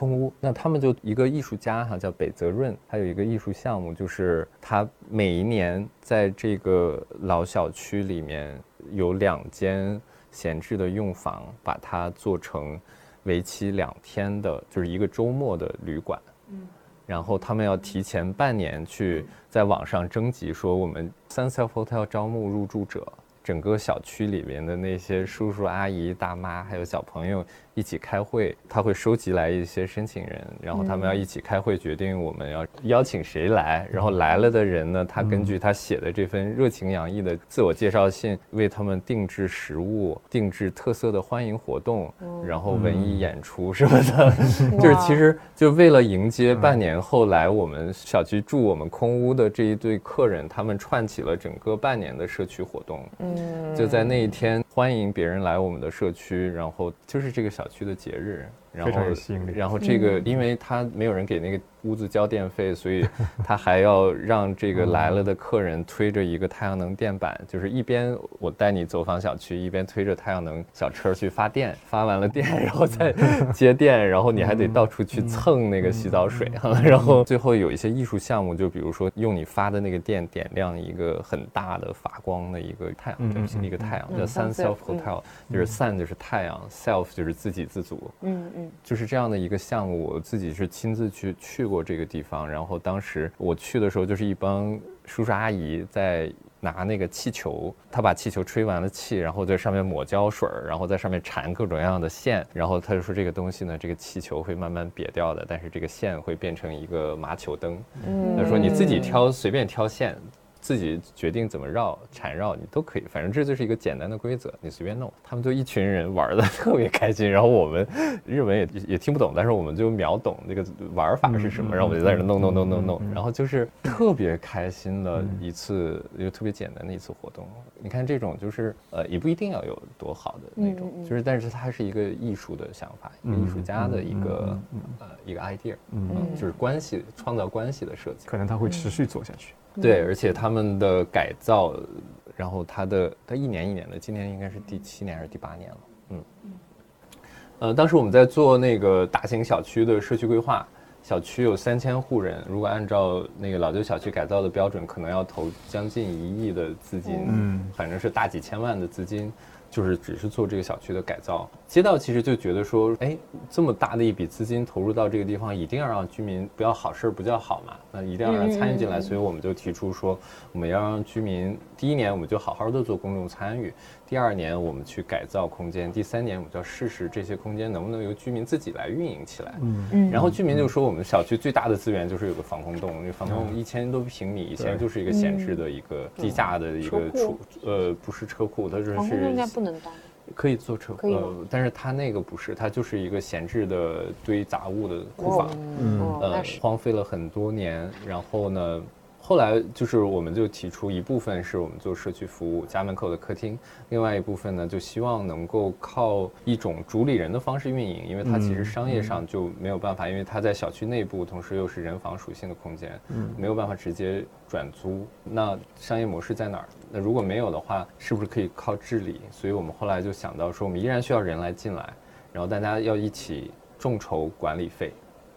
C: 空屋，那他们就一个艺术家哈，叫北泽润，他有一个艺术项目，就是他每一年在这个老小区里面有两间闲置的用房，把它做成为期两天的，就是一个周末的旅馆。嗯，然后他们要提前半年去在网上征集，说我们 Sunset Hotel 招募入住者。整个小区里面的那些叔叔阿姨、大妈，还有小朋友一起开会，他会收集来一些申请人，然后他们要一起开会决定我们要邀请谁来，然后来了的人呢，他根据他写的这份热情洋溢的自我介绍信，为他们定制食物、定制特色的欢迎活动，然后文艺演出什么的，[LAUGHS] 就是其实就为了迎接半年后来我们小区住我们空屋的这一对客人，他们串起了整个半年的社区活动。嗯。就在那一天，欢迎别人来我们的社区，然后就是这个小小区的节日。
B: 非常有吸引力。
C: 然后这个，因为他没有人给那个屋子交电费，所以 [LAUGHS] 他还要让这个来了的客人推着一个太阳能电板，就是一边我带你走访小区，一边推着太阳能小车去发电，发完了电，然后再接电，[LAUGHS] 然后你还得到处去蹭那个洗澡水，[LAUGHS] 然后最后有一些艺术项目，就比如说用你发的那个电点亮一个很大的发光的一个太阳，一个太阳叫 Sun Self Hotel，就是 Sun 就是太阳，Self 就是自给自足，嗯嗯。就是这样的一个项目，我自己是亲自去去过这个地方。然后当时我去的时候，就是一帮叔叔阿姨在拿那个气球，他把气球吹完了气，然后在上面抹胶水，然后在上面缠各种各样的线。然后他就说这个东西呢，这个气球会慢慢瘪掉的，但是这个线会变成一个麻球灯。他说你自己挑，随便挑线。自己决定怎么绕缠绕，你都可以，反正这就是一个简单的规则，你随便弄。他们就一群人玩的特别开心，然后我们日文也 [LAUGHS] 也听不懂，但是我们就秒懂那个玩法是什么，然后我们就在那弄弄弄弄弄，然后就是特别开心的一次，一个特别简单的一次活动。你看这种就是呃，也不一定要有多好的那种，就是但是它是一个艺术的想法，一个艺术家的一个呃一个 idea，嗯，就是关系创造关系的设计，
B: 可能它会持续做下去。
C: 对，而且他们的改造，然后他的他一年一年的，今年应该是第七年还是第八年了，嗯，呃，当时我们在做那个大型小区的社区规划，小区有三千户人，如果按照那个老旧小区改造的标准，可能要投将近一亿的资金，嗯，反正是大几千万的资金。就是只是做这个小区的改造，街道其实就觉得说，哎，这么大的一笔资金投入到这个地方，一定要让居民不要好事不叫好嘛，那一定要让参与进来，所以我们就提出说，我们要让居民第一年我们就好好的做公众参与。第二年我们去改造空间，第三年我们就要试试这些空间能不能由居民自己来运营起来。嗯嗯。然后居民就说，我们小区最大的资源就是有个防空洞，那防空洞一千多平米，以前就是一个闲置的一个地下的一个储，呃，不是车库，它就是
A: 防空洞应该不能当，
C: 可以做车，呃，但是它那个不是，它就是一个闲置的堆杂物的库房，嗯，呃，荒废了很多年，然后呢。后来就是我们就提出一部分是我们做社区服务家门口的客厅，另外一部分呢就希望能够靠一种主理人的方式运营，因为它其实商业上就没有办法，因为它在小区内部，同时又是人防属性的空间，没有办法直接转租。那商业模式在哪儿？那如果没有的话，是不是可以靠治理？所以我们后来就想到说，我们依然需要人来进来，然后大家要一起众筹管理费。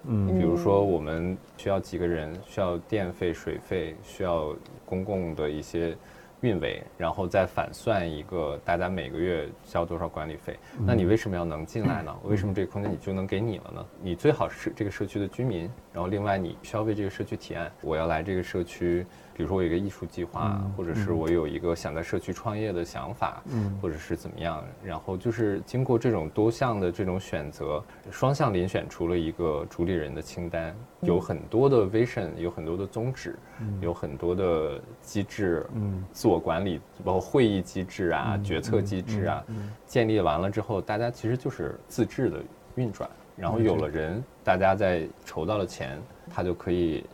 C: 嗯，比如说我们需要几个人，需要电费、水费，需要公共的一些运维，然后再反算一个大家每个月交多少管理费。那你为什么要能进来呢？为什么这个空间你就能给你了呢？你最好是这个社区的居民，然后另外你需要为这个社区提案，我要来这个社区。比如说我有一个艺术计划，或者是我有一个想在社区创业的想法，或者是怎么样，然后就是经过这种多项的这种选择，双向遴选出了一个主理人的清单，有很多的 vision，有很多的宗旨，有很多的机制，嗯。自我管理，包括会议机制啊、决策机制啊，建立完了之后，大家其实就是自治的运转，然后有了人，大家在筹到了钱，他就可以。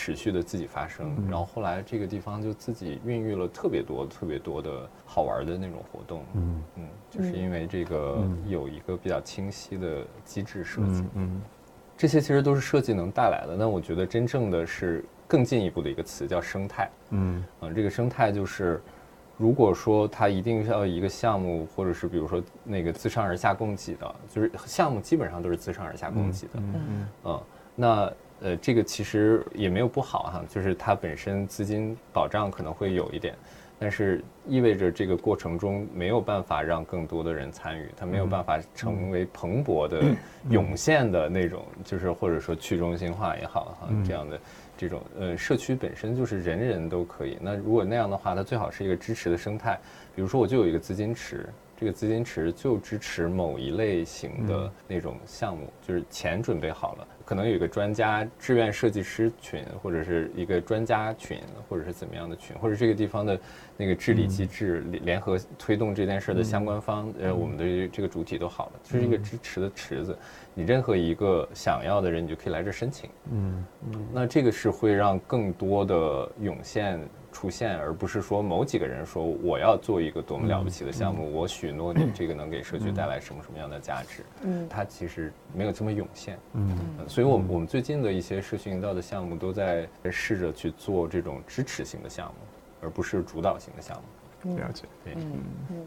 C: 持续的自己发生，然后后来这个地方就自己孕育了特别多、特别多的好玩的那种活动。嗯嗯，就是因为这个有一个比较清晰的机制设计。嗯，这些其实都是设计能带来的。那我觉得真正的是更进一步的一个词叫生态。嗯嗯，这个生态就是，如果说它一定要一个项目，或者是比如说那个自上而下供给的，就是项目基本上都是自上而下供给的。嗯嗯，那。呃，这个其实也没有不好哈，就是它本身资金保障可能会有一点，但是意味着这个过程中没有办法让更多的人参与，它没有办法成为蓬勃的涌现的那种，就是或者说去中心化也好哈，这样的这种呃社区本身就是人人都可以。那如果那样的话，它最好是一个支持的生态，比如说我就有一个资金池。这个资金池就支持某一类型的那种项目，就是钱准备好了，可能有一个专家志愿设计师群，或者是一个专家群，或者是怎么样的群，或者这个地方的那个治理机制联合推动这件事的相关方，呃，我们的这个主体都好了，就是一个支持的池子，你任何一个想要的人，你就可以来这申请。嗯嗯，那这个是会让更多的涌现。出现，而不是说某几个人说我要做一个多么了不起的项目，我许诺你这个能给社区带来什么什么样的价值。嗯，它其实没有这么涌现。嗯，所以，我我们最近的一些社区营造的项目都在试着去做这种支持型的项目，而不是主导型的项目。
B: 了解。对。嗯
A: 嗯，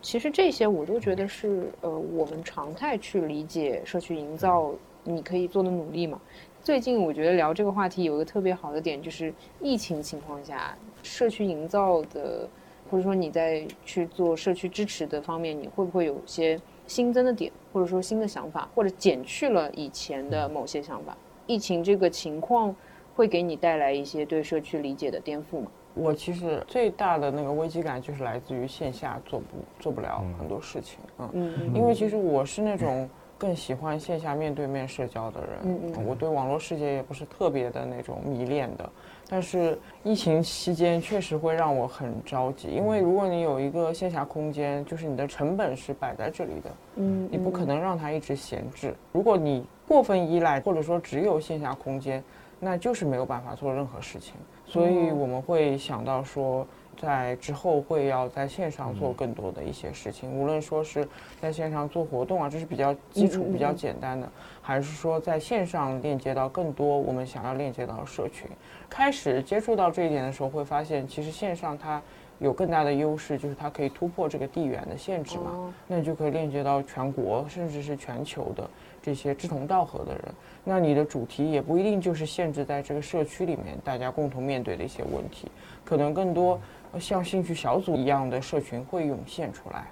A: 其实这些我都觉得是呃，我们常态去理解社区营造你可以做的努力嘛。最近我觉得聊这个话题有一个特别好的点，就是疫情情况下，社区营造的，或者说你在去做社区支持的方面，你会不会有些新增的点，或者说新的想法，或者减去了以前的某些想法？疫情这个情况会给你带来一些对社区理解的颠覆吗？
D: 我其实最大的那个危机感就是来自于线下做不做不了很多事情，嗯，因为其实我是那种。更喜欢线下面对面社交的人，嗯嗯，我对网络世界也不是特别的那种迷恋的，但是疫情期间确实会让我很着急，因为如果你有一个线下空间，就是你的成本是摆在这里的，嗯，你不可能让它一直闲置。如果你过分依赖或者说只有线下空间，那就是没有办法做任何事情。所以我们会想到说。在之后会要在线上做更多的一些事情，无论说是在线上做活动啊，这是比较基础、比较简单的，还是说在线上链接到更多我们想要链接到的社群。开始接触到这一点的时候，会发现其实线上它有更大的优势，就是它可以突破这个地缘的限制嘛，那你就可以链接到全国甚至是全球的这些志同道合的人。那你的主题也不一定就是限制在这个社区里面大家共同面对的一些问题，可能更多。像兴趣小组一样的社群会涌现出来，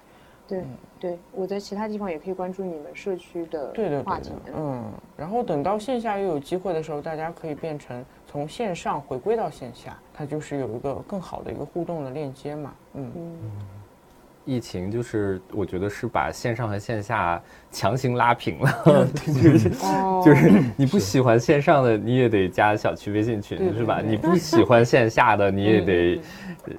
A: 对对，我在其他地方也可以关注你们社区的话题，
D: 嗯，然后等到线下又有机会的时候，大家可以变成从线上回归到线下，它就是有一个更好的一个互动的链接嘛，嗯。
C: 疫情就是我觉得是把线上和线下强行拉平了，[LAUGHS] 就是就是你不喜欢线上的，你也得加小区微信群，是吧？你不喜欢线下的，你也得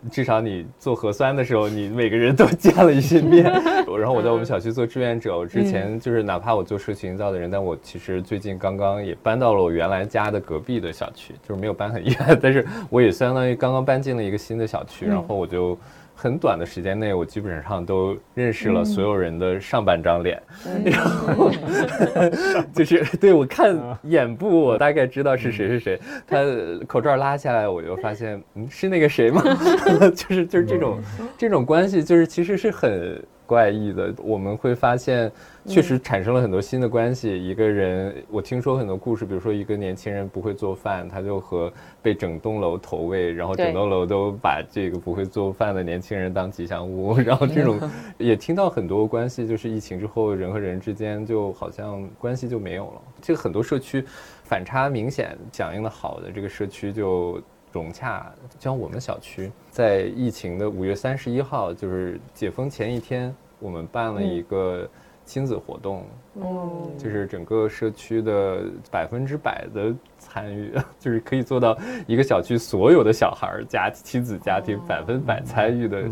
C: 至少你做核酸的时候，你每个人都见了一些面。[LAUGHS] 然后我在我们小区做志愿者，我之前就是哪怕我做社区营造的人，但我其实最近刚刚也搬到了我原来家的隔壁的小区，就是没有搬很远，[LAUGHS] 但是我也相当于刚刚搬进了一个新的小区，然后我就。很短的时间内，我基本上都认识了所有人的上半张脸，然后 [LAUGHS] 就是对我看眼部，我大概知道是谁是谁。他口罩拉下来，我就发现，嗯，是那个谁吗？[LAUGHS] 就是就是这种这种关系，就是其实是很。怪异的，我们会发现，确实产生了很多新的关系。一个人，我听说很多故事，比如说一个年轻人不会做饭，他就和被整栋楼投喂，然后整栋楼都把这个不会做饭的年轻人当吉祥物。[LAUGHS] 然后这种也听到很多关系，就是疫情之后人和人之间就好像关系就没有了。这个很多社区反差明显，响应的好的这个社区就。融洽，像我们小区在疫情的五月三十一号，就是解封前一天，我们办了一个亲子活动，嗯，就是整个社区的百分之百的参与，[LAUGHS] 就是可以做到一个小区所有的小孩儿家亲子家庭百分百参与的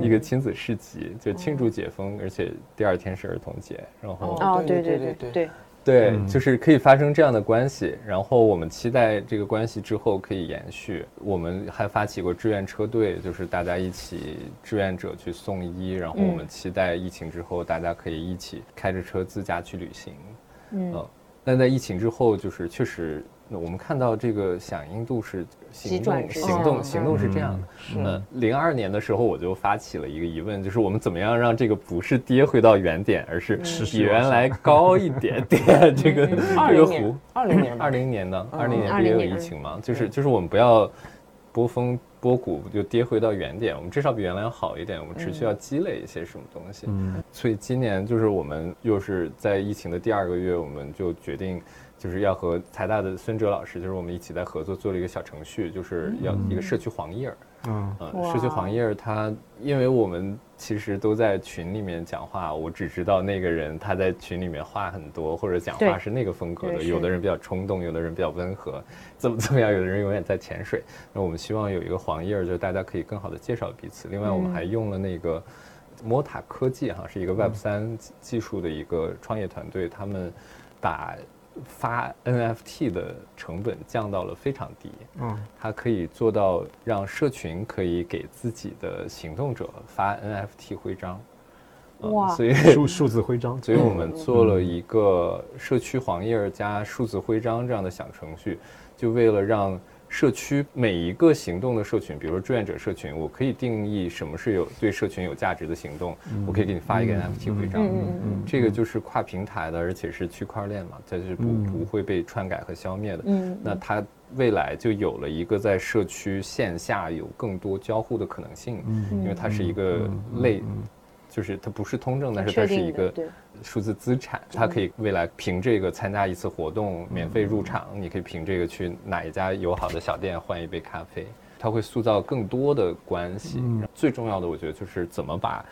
C: 一个亲子市集，就庆祝解封，而且第二天是儿童节，然后
A: 哦，对对。对对对。
C: 对，就是可以发生这样的关系，然后我们期待这个关系之后可以延续。我们还发起过志愿车队，就是大家一起志愿者去送医，然后我们期待疫情之后大家可以一起开着车自驾去旅行。嗯，但在疫情之后，就是确实。那我们看到这个响应度是行动行动行动是这样的。呃，零二年的时候我就发起了一个疑问，就是我们怎么样让这个不是跌回到原点，而是比原来高一点 [LAUGHS] 点？这个这个湖，
D: 二零年
C: 二零年呢二零年不也有疫情吗？就是就是我们不要波峰波谷就跌回到原点，我们至少比原来要好一点。我们持续要积累一些什么东西。嗯，所以今年就是我们又是在疫情的第二个月，我们就决定。就是要和财大的孙哲老师，就是我们一起在合作做了一个小程序，就是要一个社区黄页儿。嗯，社区黄页儿，它因为我们其实都在群里面讲话，我只知道那个人他在群里面话很多，或者讲话是那个风格的。有的人比较冲动，有的人比较温和，怎么怎么样？有的人永远在潜水。那我们希望有一个黄页儿，就是大家可以更好的介绍彼此。另外，我们还用了那个摩塔科技，哈，是一个 Web 三技术的一个创业团队，他们把。发 NFT 的成本降到了非常低，嗯，它可以做到让社群可以给自己的行动者发 NFT 徽章，
A: 哇，
B: 所以数数字徽章，[LAUGHS]
C: 所以我们做了一个社区黄页加数字徽章这样的小程序，就为了让。社区每一个行动的社群，比如说志愿者社群，我可以定义什么是有对社群有价值的行动，我可以给你发一个 NFT 徽章，这个就是跨平台的，而且是区块链嘛，它是不不会被篡改和消灭的。那它未来就有了一个在社区线下有更多交互的可能性，因为它是一个类。就是它不是通证，但是它是一个数字资产，它可以未来凭这个参加一次活动免费入场，你可以凭这个去哪一家友好的小店换一杯咖啡，它会塑造更多的关系。最重要的，我觉得就是怎么把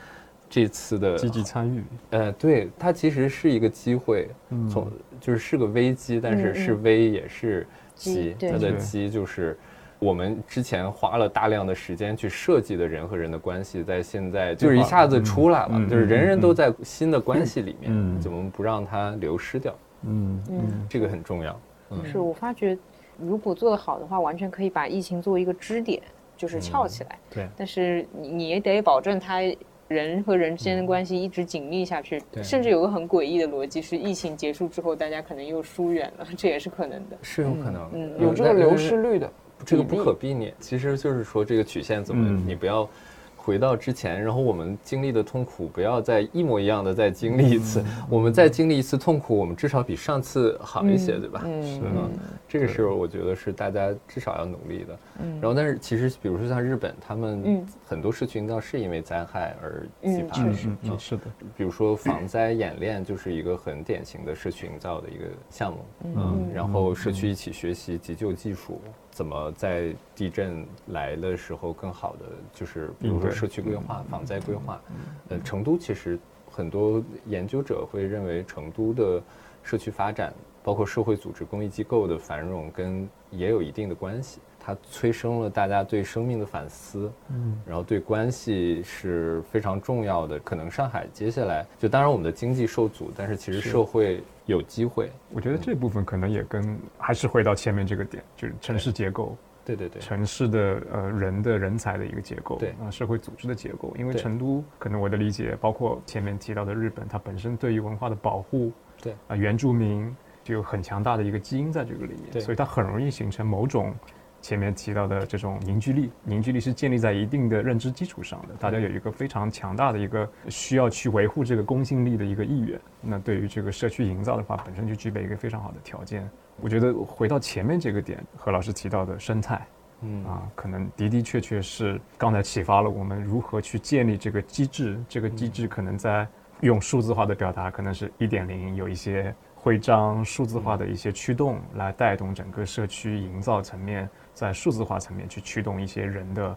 C: 这次的
B: 积极参与，
C: 呃，对，它其实是一个机会，从就是是个危机，但是是危也是机，它的机就是。我们之前花了大量的时间去设计的人和人的关系，在现在就是一下子出来了，就是人人都在新的关系里面，怎么不让它流失掉？嗯嗯，这个很重要。
A: 是我发觉，如果做得好的话，完全可以把疫情作为一个支点，就是翘起来。
C: 对，
A: 但是你你也得保证它人和人之间的关系一直紧密下去。甚至有个很诡异的逻辑是，疫情结束之后，大家可能又疏远了，这也是可能的。
C: 是有可能，
D: 嗯，有这个流失率的。
C: 这个不可避免，其实就是说这个曲线怎么，你不要回到之前，然后我们经历的痛苦不要再一模一样的再经历一次。我们再经历一次痛苦，我们至少比上次好一些，对吧？是吗？这个是我觉得是大家至少要努力的。嗯然后，但是其实比如说像日本，他们很多社区营造是因为灾害而激发的，
B: 是的。
C: 比如说防灾演练就是一个很典型的社区营造的一个项目。嗯，然后社区一起学习急救技术。怎么在地震来的时候更好的，就是比如说社区规划、防灾规划。呃，成都其实很多研究者会认为，成都的社区发展，包括社会组织、公益机构的繁荣，跟也有一定的关系。它催生了大家对生命的反思，嗯，然后对关系是非常重要的。可能上海接下来就当然我们的经济受阻，但是其实社会有机会。
B: 我觉得这部分可能也跟还是回到前面这个点，就是城市结构，
C: 对对对，
B: 城市的呃人的人才的一个结构，
C: 对
B: 啊社会组织的结构。因为成都可能我的理解，包括前面提到的日本，它本身对于文化的保护，
C: 对
B: 啊原住民就有很强大的一个基因在这个里面，所以它很容易形成某种。前面提到的这种凝聚力，凝聚力是建立在一定的认知基础上的。大家有一个非常强大的一个需要去维护这个公信力的一个意愿。那对于这个社区营造的话，本身就具备一个非常好的条件。我觉得回到前面这个点，何老师提到的生态，嗯啊，可能的的确确是刚才启发了我们如何去建立这个机制。这个机制可能在用数字化的表达，可能是一点零有一些徽章数字化的一些驱动，来带动整个社区营造层面。在数字化层面去驱动一些人的，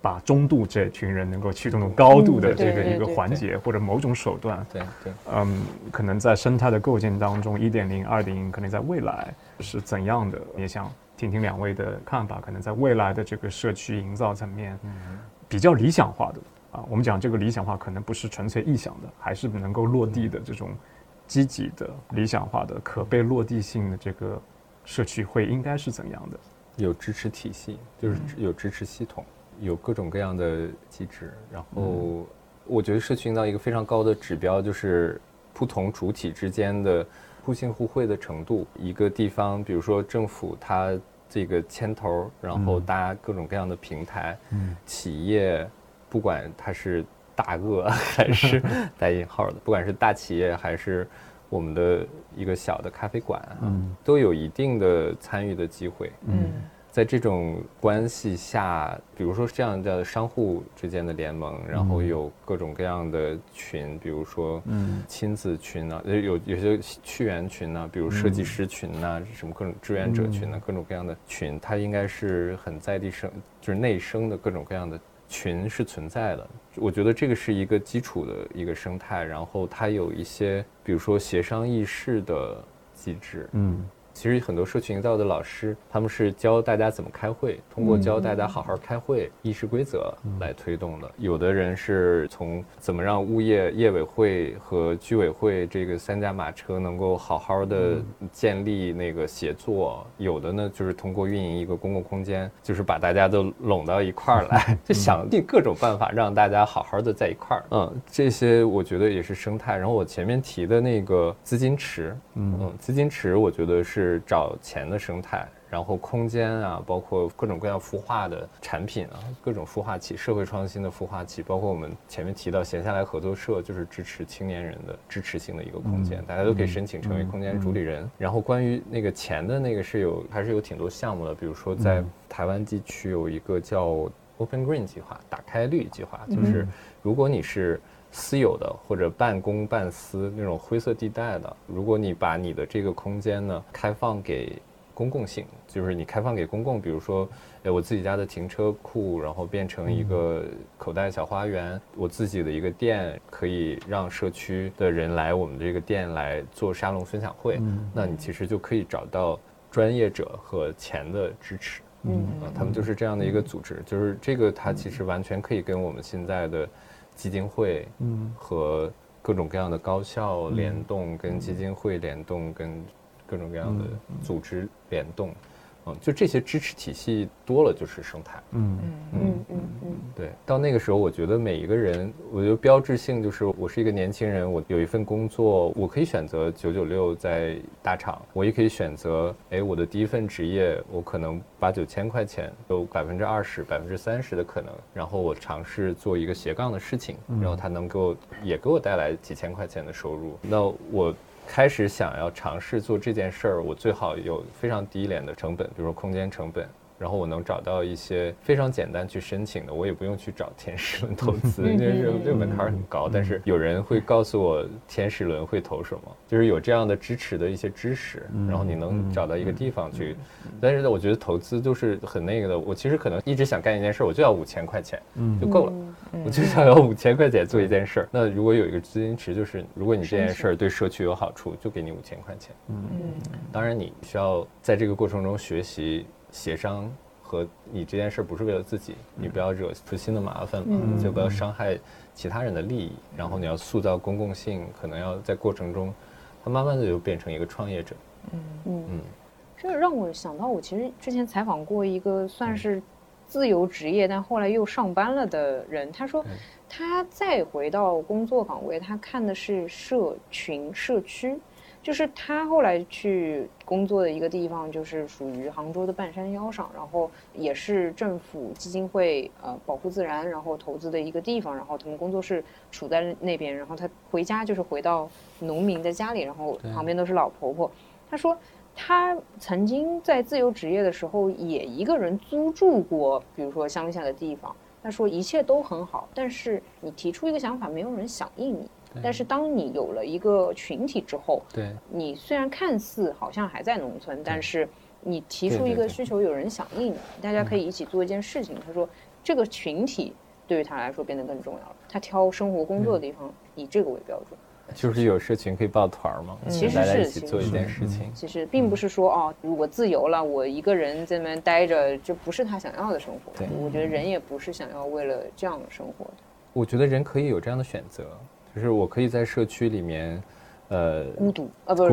B: 把中度这群人能够驱动到高度的这个一个环节或者某种手段。
C: 对对。
B: 嗯，可能在生态的构建当中，一点零、二点零，可能在未来是怎样的？也想听听两位的看法。可能在未来的这个社区营造层面，比较理想化的啊，我们讲这个理想化，可能不是纯粹臆想的，还是能够落地的这种积极的、理想化的、可被落地性的这个社区会应该是怎样的？
C: 有支持体系，就是有支持系统，有各种各样的机制。然后，我觉得社区营造一个非常高的指标就是不同主体之间的互信互惠的程度。一个地方，比如说政府，它这个牵头，然后搭各种各样的平台。嗯。企业，不管它是大鳄 [LAUGHS] 还是 [LAUGHS] 带引号的，不管是大企业还是。我们的一个小的咖啡馆，嗯，都有一定的参与的机会。嗯，在这种关系下，比如说这样的商户之间的联盟，然后有各种各样的群，比如说嗯。亲子群啊，有有些趣园群啊，比如设计师群呐，什么各种志愿者群呐，各种各样的群，它应该是很在地生，就是内生的各种各样的。群是存在的，我觉得这个是一个基础的一个生态，然后它有一些，比如说协商议事的机制，嗯。其实很多社区营造的老师，他们是教大家怎么开会，通过教大家好好开会议事规则来推动的。有的人是从怎么让物业业委会和居委会这个三驾马车能够好好的建立那个协作，有的呢就是通过运营一个公共空间，就是把大家都拢到一块儿来，就想尽各种办法让大家好好的在一块儿。嗯，这些我觉得也是生态。然后我前面提的那个资金池，嗯，资金池我觉得是。是找钱的生态，然后空间啊，包括各种各样孵化的产品啊，各种孵化器、社会创新的孵化器，包括我们前面提到闲下来合作社，就是支持青年人的支持性的一个空间，大家都可以申请成为空间主理人。然后关于那个钱的那个是有还是有挺多项目的，比如说在台湾地区有一个叫 Open Green 计划，打开绿计划，就是如果你是。私有的或者半公半私那种灰色地带的，如果你把你的这个空间呢开放给公共性，就是你开放给公共，比如说，哎，我自己家的停车库，然后变成一个口袋小花园，我自己的一个店，可以让社区的人来我们这个店来做沙龙分享会，那你其实就可以找到专业者和钱的支持，嗯，啊，他们就是这样的一个组织，就是这个它其实完全可以跟我们现在的。基金会，嗯，和各种各样的高校联动，跟基金会联动，跟各种各样的组织联动。嗯，就这些支持体系多了就是生态。嗯嗯嗯嗯嗯，对。到那个时候，我觉得每一个人，我觉得标志性就是我是一个年轻人，我有一份工作，我可以选择九九六在大厂，我也可以选择，哎，我的第一份职业，我可能八九千块钱，有百分之二十、百分之三十的可能，然后我尝试做一个斜杠的事情，然后它能够也给我带来几千块钱的收入。那我。开始想要尝试做这件事儿，我最好有非常低廉的成本，比如说空间成本，然后我能找到一些非常简单去申请的，我也不用去找天使轮投资，因 [LAUGHS] 为这个门槛很高。但是有人会告诉我天使轮会投什么，就是有这样的支持的一些知识，然后你能找到一个地方去。但是呢，我觉得投资就是很那个的。我其实可能一直想干一件事，我就要五千块钱，就够了。我就想要五千块钱做一件事儿。那如果有一个资金池，就是如果你这件事儿对社区有好处，就给你五千块钱。嗯，当然你需要在这个过程中学习。协商和你这件事不是为了自己，你不要惹出新的麻烦嘛，就不要伤害其他人的利益。然后你要塑造公共性，可能要在过程中，他慢慢的就变成一个创业者。嗯
A: 嗯嗯，这让我想到，我其实之前采访过一个算是自由职业，但后来又上班了的人，他说他再回到工作岗位，他看的是社群社区。就是他后来去工作的一个地方，就是属于杭州的半山腰上，然后也是政府基金会呃保护自然然后投资的一个地方，然后他们工作室处在那边，然后他回家就是回到农民的家里，然后旁边都是老婆婆。他说他曾经在自由职业的时候也一个人租住过，比如说乡下的地方。他说一切都很好，但是你提出一个想法，没有人响应你。但是当你有了一个群体之后，
C: 对，
A: 你虽然看似好像还在农村，但是你提出一个需求，有人响应，大家可以一起做一件事情。他说，这个群体对于他来说变得更重要了。他挑生活工作的地方以这个为标准，
C: 就是有社群可以抱团嘛，
A: 其实是一起
C: 做一件事情。
A: 其实并不是说哦，如果自由了，我一个人在那边待着，这不是他想要的生活。
C: 对，
A: 我觉得人也不是想要为了这样生活的。
C: 我觉得人可以有这样的选择。就是我可以在社区里面，呃，
A: 孤独啊，不是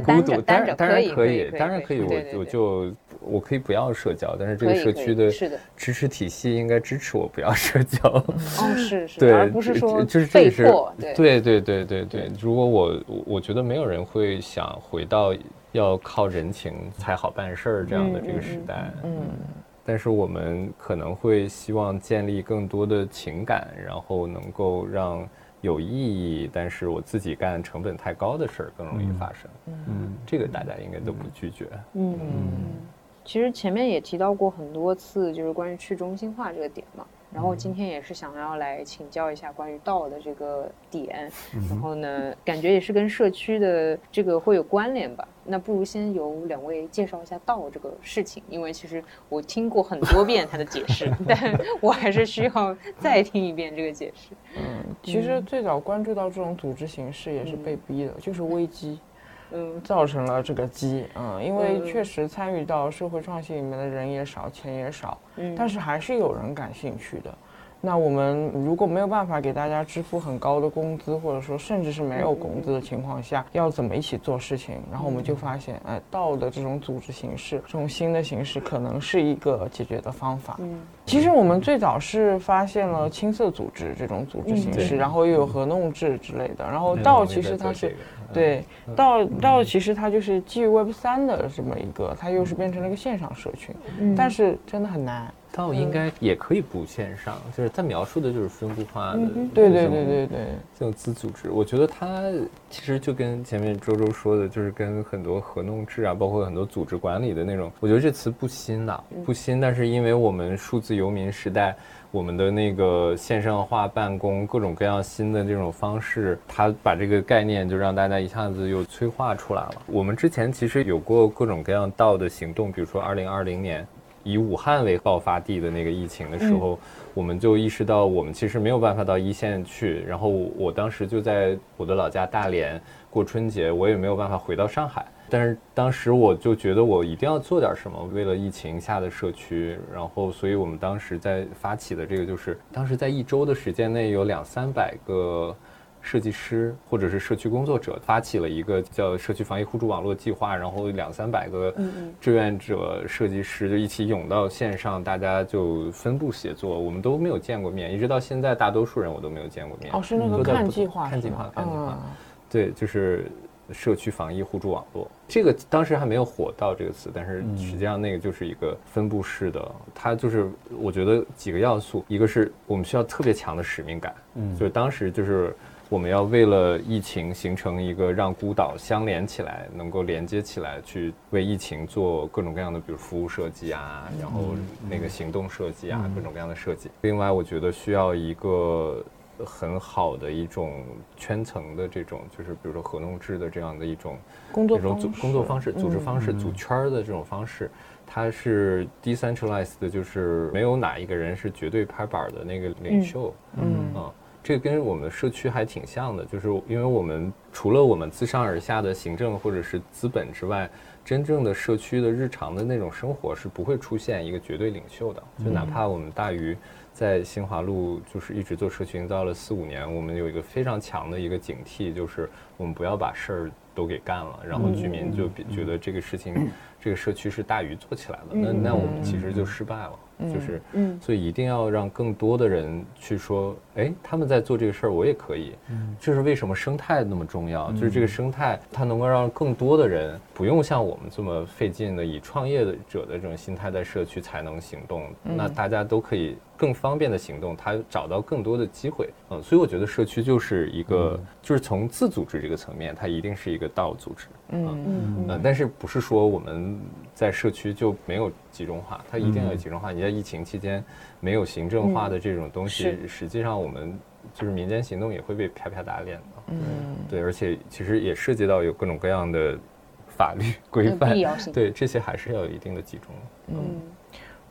A: 孤独，
C: 当然当然
A: 可
C: 以，当然可以，我我就我可以不要社交，但是这个社区的支持体系应该支持我不要社交。
A: 哦，是 [LAUGHS] 是，
C: 对，
A: 而不是说
C: 就是
A: 被迫。
C: 对对对对对，如果我我觉得没有人会想回到要靠人情才好办事儿这样的这个时代。嗯，但是我们可能会希望建立更多的情感，然后能够让。有意义，但是我自己干成本太高的事儿更容易发生。嗯，这个大家应该都不拒绝。嗯，
A: 其实前面也提到过很多次，就是关于去中心化这个点嘛。然后今天也是想要来请教一下关于道的这个点，然后呢，感觉也是跟社区的这个会有关联吧。那不如先由两位介绍一下道这个事情，因为其实我听过很多遍他的解释，[LAUGHS] 但我还是需要再听一遍这个解释。
D: 嗯，其实最早关注到这种组织形式也是被逼的，就是危机。嗯，造成了这个机，嗯，因为确实参与到社会创新里面的人也少，钱也少，嗯，但是还是有人感兴趣的。那我们如果没有办法给大家支付很高的工资，或者说甚至是没有工资的情况下，要怎么一起做事情？然后我们就发现，哎，道的这种组织形式，这种新的形式，可能是一个解决的方法。嗯，其实我们最早是发现了青色组织这种组织形式，然后又有合弄制之类的。然后道其实它是。对，到到其实它就是基于 Web 三的这么一个，它又是变成了一个线上社群，但是真的很难。
C: 倒应该也可以不线上，就是它描述的就是分布化的，
D: 对对对对对，
C: 这种自组织，我觉得它其实就跟前面周周说的，就是跟很多合弄制啊，包括很多组织管理的那种，我觉得这词不新了，不新，但是因为我们数字游民时代。我们的那个线上化办公，各种各样新的这种方式，它把这个概念就让大家一下子又催化出来了。我们之前其实有过各种各样道的行动，比如说二零二零年以武汉为爆发地的那个疫情的时候，我们就意识到我们其实没有办法到一线去。然后我当时就在我的老家大连过春节，我也没有办法回到上海。但是当时我就觉得我一定要做点什么，为了疫情下的社区。然后，所以我们当时在发起的这个，就是当时在一周的时间内，有两三百个设计师或者是社区工作者发起了一个叫“社区防疫互助网络计划”，然后两三百个志愿者设计师就一起涌到线上，大家就分布协作。我们都没有见过面，一直到现在，大多数人我都没有见过面。
D: 哦，是那个看计划，
C: 看计划，看计划。对，就是。社区防疫互助网络，这个当时还没有火到这个词，但是实际上那个就是一个分布式的，它就是我觉得几个要素，一个是我们需要特别强的使命感，嗯，就是当时就是我们要为了疫情形成一个让孤岛相连起来，能够连接起来，去为疫情做各种各样的，比如服务设计啊，然后那个行动设计啊，各种各样的设计。另外，我觉得需要一个很好的一种圈层的这种，就是比如说合同制的这样的一种
D: 工作
C: 这种组工作方式、组织方式、组圈儿的这种方式。它是 decentralized 的，就是没有哪一个人是绝对拍板的那个领袖。嗯啊，这跟我们的社区还挺像的，就是因为我们除了我们自上而下的行政或者是资本之外，真正的社区的日常的那种生活是不会出现一个绝对领袖的。就哪怕我们大鱼在新华路就是一直做社区营造了四五年，我们有一个非常强的一个警惕，就是我们不要把事儿都给干了，然后居民就觉得这个事情。这个社区是大鱼做起来的，那那我们其实就失败了，就是，所以一定要让更多的人去说，哎，他们在做这个事儿，我也可以。这是为什么生态那么重要？就是这个生态，它能够让更多的人不用像我们这么费劲的以创业者的这种心态在社区才能行动，那大家都可以。更方便的行动，他找到更多的机会，嗯，所以我觉得社区就是一个，就是从自组织这个层面，它一定是一个道组织，嗯。嗯，但是不是说我们在社区就没有集中化，它一定要集中化。你在疫情期间没有行政化的这种东西，实际上我们就是民间行动也会被啪啪打脸的，嗯，对，而且其实也涉及到有各种各样的法律规范，对，这些还是要有一定的集中，嗯。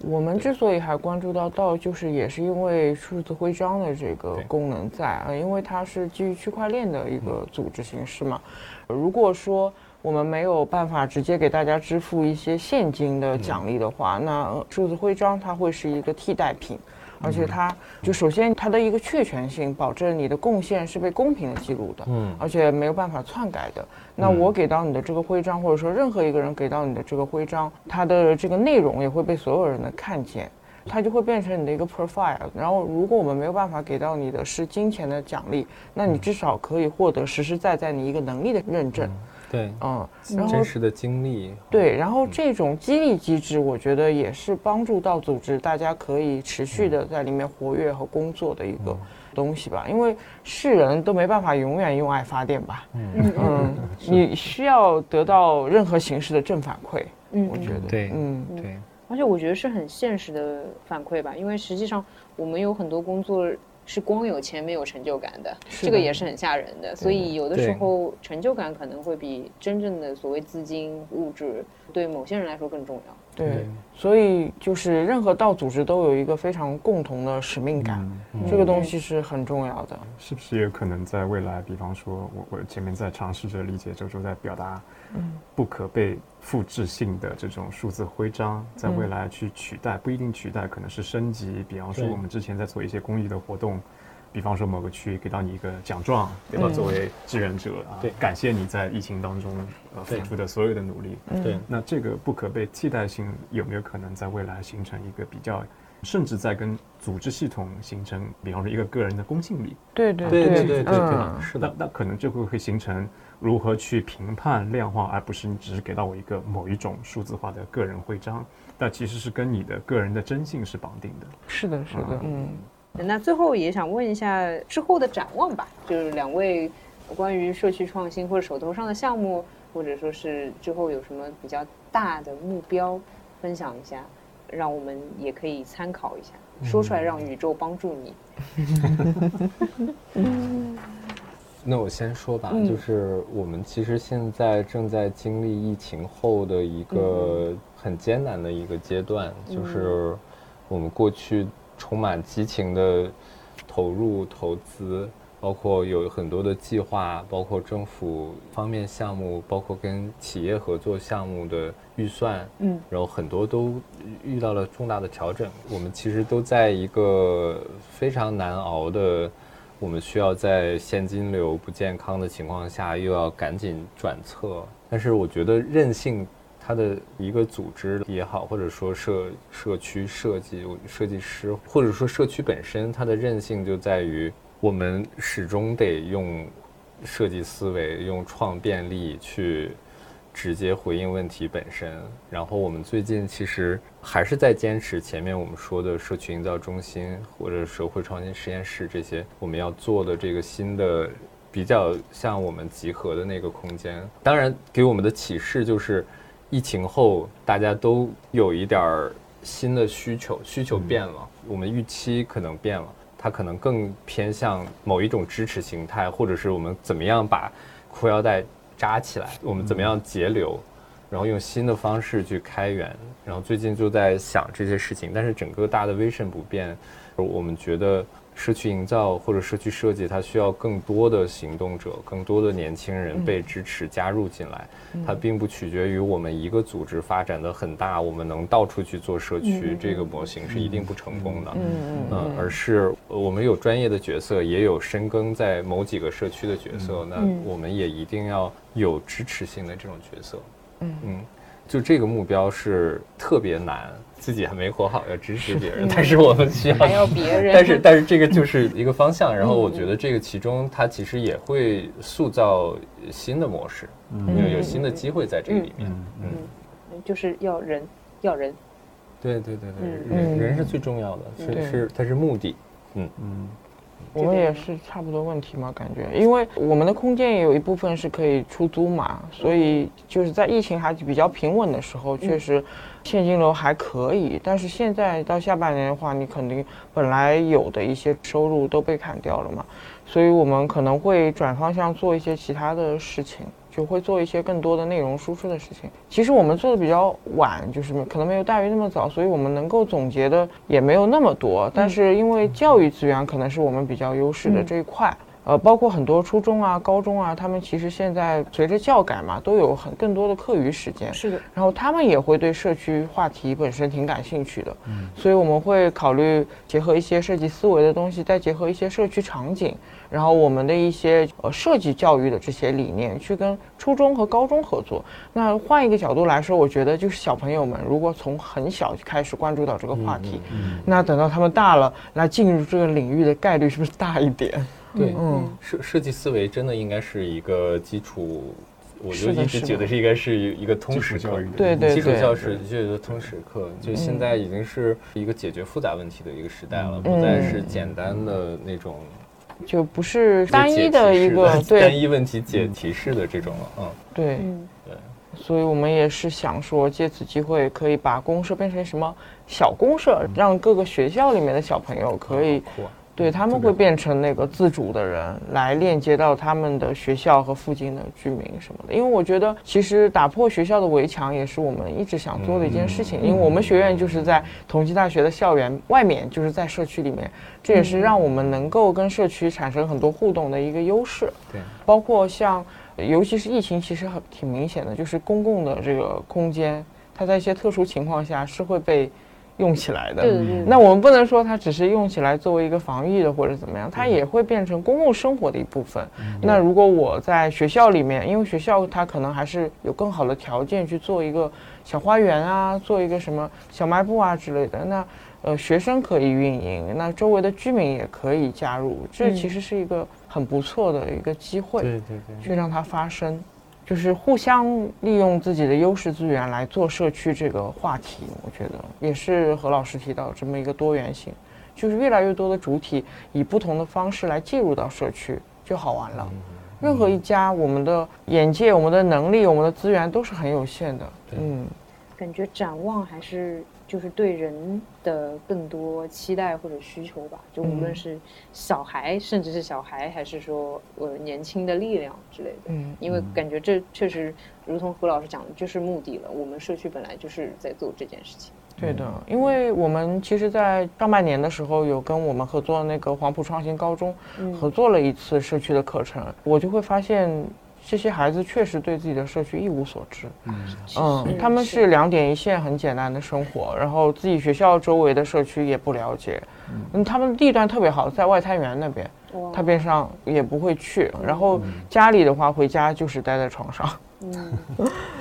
D: 我们之所以还关注到道，就是也是因为数字徽章的这个功能在啊，因为它是基于区块链的一个组织形式嘛。如果说我们没有办法直接给大家支付一些现金的奖励的话，那数字徽章它会是一个替代品。而且它就首先它的一个确权性，保证你的贡献是被公平的记录的，嗯，而且没有办法篡改的。那我给到你的这个徽章，或者说任何一个人给到你的这个徽章，它的这个内容也会被所有人的看见，它就会变成你的一个 profile。然后如果我们没有办法给到你的是金钱的奖励，那你至少可以获得实实在在你一个能力的认证。
C: 对，嗯，真实的经历，
D: 对，然后这种激励机制，我觉得也是帮助到组织，大家可以持续的在里面活跃和工作的一个东西吧。因为是人都没办法永远用爱发电吧，嗯 [LAUGHS] 嗯，你需要得到任何形式的正反馈，嗯，我觉得，
C: 对，嗯对，
A: 而且我觉得是很现实的反馈吧，因为实际上我们有很多工作。是光有钱没有成就感的，这个也是很吓人的。所以有的时候成就感可能会比真正的所谓资金物质对某些人来说更重要。
D: 对，所以就是任何道组织都有一个非常共同的使命感，这个东西是很重要的。
B: 是不是也可能在未来，比方说我我前面在尝试着理解周周在表达，嗯，不可被。复制性的这种数字徽章，在未来去取代不一定取代，可能是升级。比方说，我们之前在做一些公益的活动，比方说某个区给到你一个奖状，对吧？作为志愿者啊，对，感谢你在疫情当中呃付出的所有的努力。
C: 对，
B: 那这个不可被替代性有没有可能在未来形成一个比较，甚至在跟组织系统形成，比方说一个个人的公信力？
D: 对对
C: 对对对对，
B: 是的，那可能就会会形成。如何去评判量化，而不是你只是给到我一个某一种数字化的个人徽章？那其实是跟你的个人的征信是绑定的。
D: 是的，是的，嗯。
A: 那最后也想问一下之后的展望吧，就是两位关于社区创新或者手头上的项目，或者说是之后有什么比较大的目标，分享一下，让我们也可以参考一下，说出来让宇宙帮助你。[LAUGHS] [LAUGHS] [LAUGHS]
C: 那我先说吧，就是我们其实现在正在经历疫情后的一个很艰难的一个阶段，就是我们过去充满激情的投入投资，包括有很多的计划，包括政府方面项目，包括跟企业合作项目的预算，嗯，然后很多都遇到了重大的调整。我们其实都在一个非常难熬的。我们需要在现金流不健康的情况下，又要赶紧转侧。但是我觉得韧性，它的一个组织也好，或者说社社区设计设计师，或者说社区本身，它的韧性就在于我们始终得用设计思维、用创变力去直接回应问题本身。然后我们最近其实还是在坚持前面我们说的社区营造中心或者社会创新实验室这些我们要做的这个新的比较像我们集合的那个空间。当然，给我们的启示就是，疫情后大家都有一点儿新的需求，需求变了，我们预期可能变了。它可能更偏向某一种支持形态，或者是我们怎么样把裤腰带扎起来，我们怎么样节流，然后用新的方式去开源。然后最近就在想这些事情，但是整个大的 vision 不变，我们觉得社区营造或者社区设计，它需要更多的行动者，更多的年轻人被支持加入进来。它并不取决于我们一个组织发展的很大，我们能到处去做社区，这个模型是一定不成功的。
D: 嗯嗯
C: 嗯，而是呃我们有专业的角色，也有深耕在某几个社区的角色，那我们也一定要有支持性的这种角色。
D: 嗯
C: 嗯，就这个目标是特别难，自己还没活好，要支持别人，[LAUGHS] 但是我们需要
A: 还要别人，
C: 但是但是这个就是一个方向，然后我觉得这个其中它其实也会塑造新的模式，有有新的机会在这个里面。嗯，
A: 就是要人要人，
C: 对对对对，
A: 嗯
C: 人人是最重要的，
D: 对
C: 是是它是目的。嗯。
B: 嗯，
D: 我们也是差不多问题嘛，感觉，因为我们的空间也有一部分是可以出租嘛，所以就是在疫情还比较平稳的时候，确实现金流还可以。但是现在到下半年的话，你肯定本来有的一些收入都被砍掉了嘛，所以我们可能会转方向做一些其他的事情。就会做一些更多的内容输出的事情。其实我们做的比较晚，就是可能没有大鱼那么早，所以我们能够总结的也没有那么多。但是因为教育资源可能是我们比较优势的这一块。呃，包括很多初中啊、高中啊，他们其实现在随着教改嘛，都有很更多的课余时间。
A: 是的，
D: 然后他们也会对社区话题本身挺感兴趣的，嗯，所以我们会考虑结合一些设计思维的东西，再结合一些社区场景，然后我们的一些呃设计教育的这些理念，去跟初中和高中合作。那换一个角度来说，我觉得就是小朋友们如果从很小就开始关注到这个话题，嗯那等到他们大了，那进入这个领域的概率是不是大一点？
C: 对，
D: 嗯
C: 设设计思维真的应该是一个基础，我就一直觉得是应该是一个通识
B: 教育，
D: 对对
C: 基础
D: 对
C: 教师就是通识课，就现在已经是一个解决复杂问题的一个时代了，
D: 嗯。
C: 不再是简单的那种
D: 就不是单一的一个 [LAUGHS] 对。
C: 单一问题解提示的这种了，嗯，
D: 对。
A: 对。
D: 所以我们也是想说，借此机会可以把公社变成什么小公社，让各个学校里面的小朋友可以，对他们会变成那个自主的人，来链接到他们的学校和附近的居民什么的。因为我觉得，其实打破学校的围墙也是我们一直想做的一件事情。因为我们学院就是在同济大学的校园外面，就是在社区里面，这也是让我们能够跟社区产生很多互动的一个优势。
C: 对，
D: 包括像，尤其是疫情，其实很挺明显的，就是公共的这个空间，它在一些特殊情况下是会被用起来的。
A: 对对对，
D: 那我们不能说它只是用起来作为一个防御的或者怎么样，它也会变成公共生活的一部分。那如果我在学校里面，因为学校它可能还是有更好的条件去做一个小花园啊，做一个什么小卖部啊之类的，那呃学生可以运营，那周围的居民也可以加入，这
A: 嗯
D: 其实是一个很不错的一个机会。
C: 对对对，
D: 去让它发生，就是互相利用自己的优势资源来做社区这个话题。我觉得也是何老师提到这么一个多元性，就是越来越多的主体以不同的方式来介入到社区，就好玩了。任何一家，我们的眼界、我们的能力、我们的资源都是很有限的。嗯，
A: 感觉展望还是就是对人的更多期待或者需求吧，就无论
D: 嗯
A: 是小孩，甚至是小孩，还是说呃年轻的力量之类的。
D: 嗯，
A: 因为感觉这确实如同何老师讲的，就是目的了。我们社区本来就是在做这件事情。
D: 对的，因为我们其实，在上半年的时候有跟我们合作的那个黄埔创新高中
A: 嗯
D: 合作了一次社区的课程，我就会发现这些孩子确实对自己的社区一无所知。嗯，他们是两点一线很简单的生活，然后自己学校周围的社区也不了解。嗯，他们地段特别好，在外滩源那边，他边上也不会去。然后家里的话，回家就是待在床上。[LAUGHS] [LAUGHS]
A: 嗯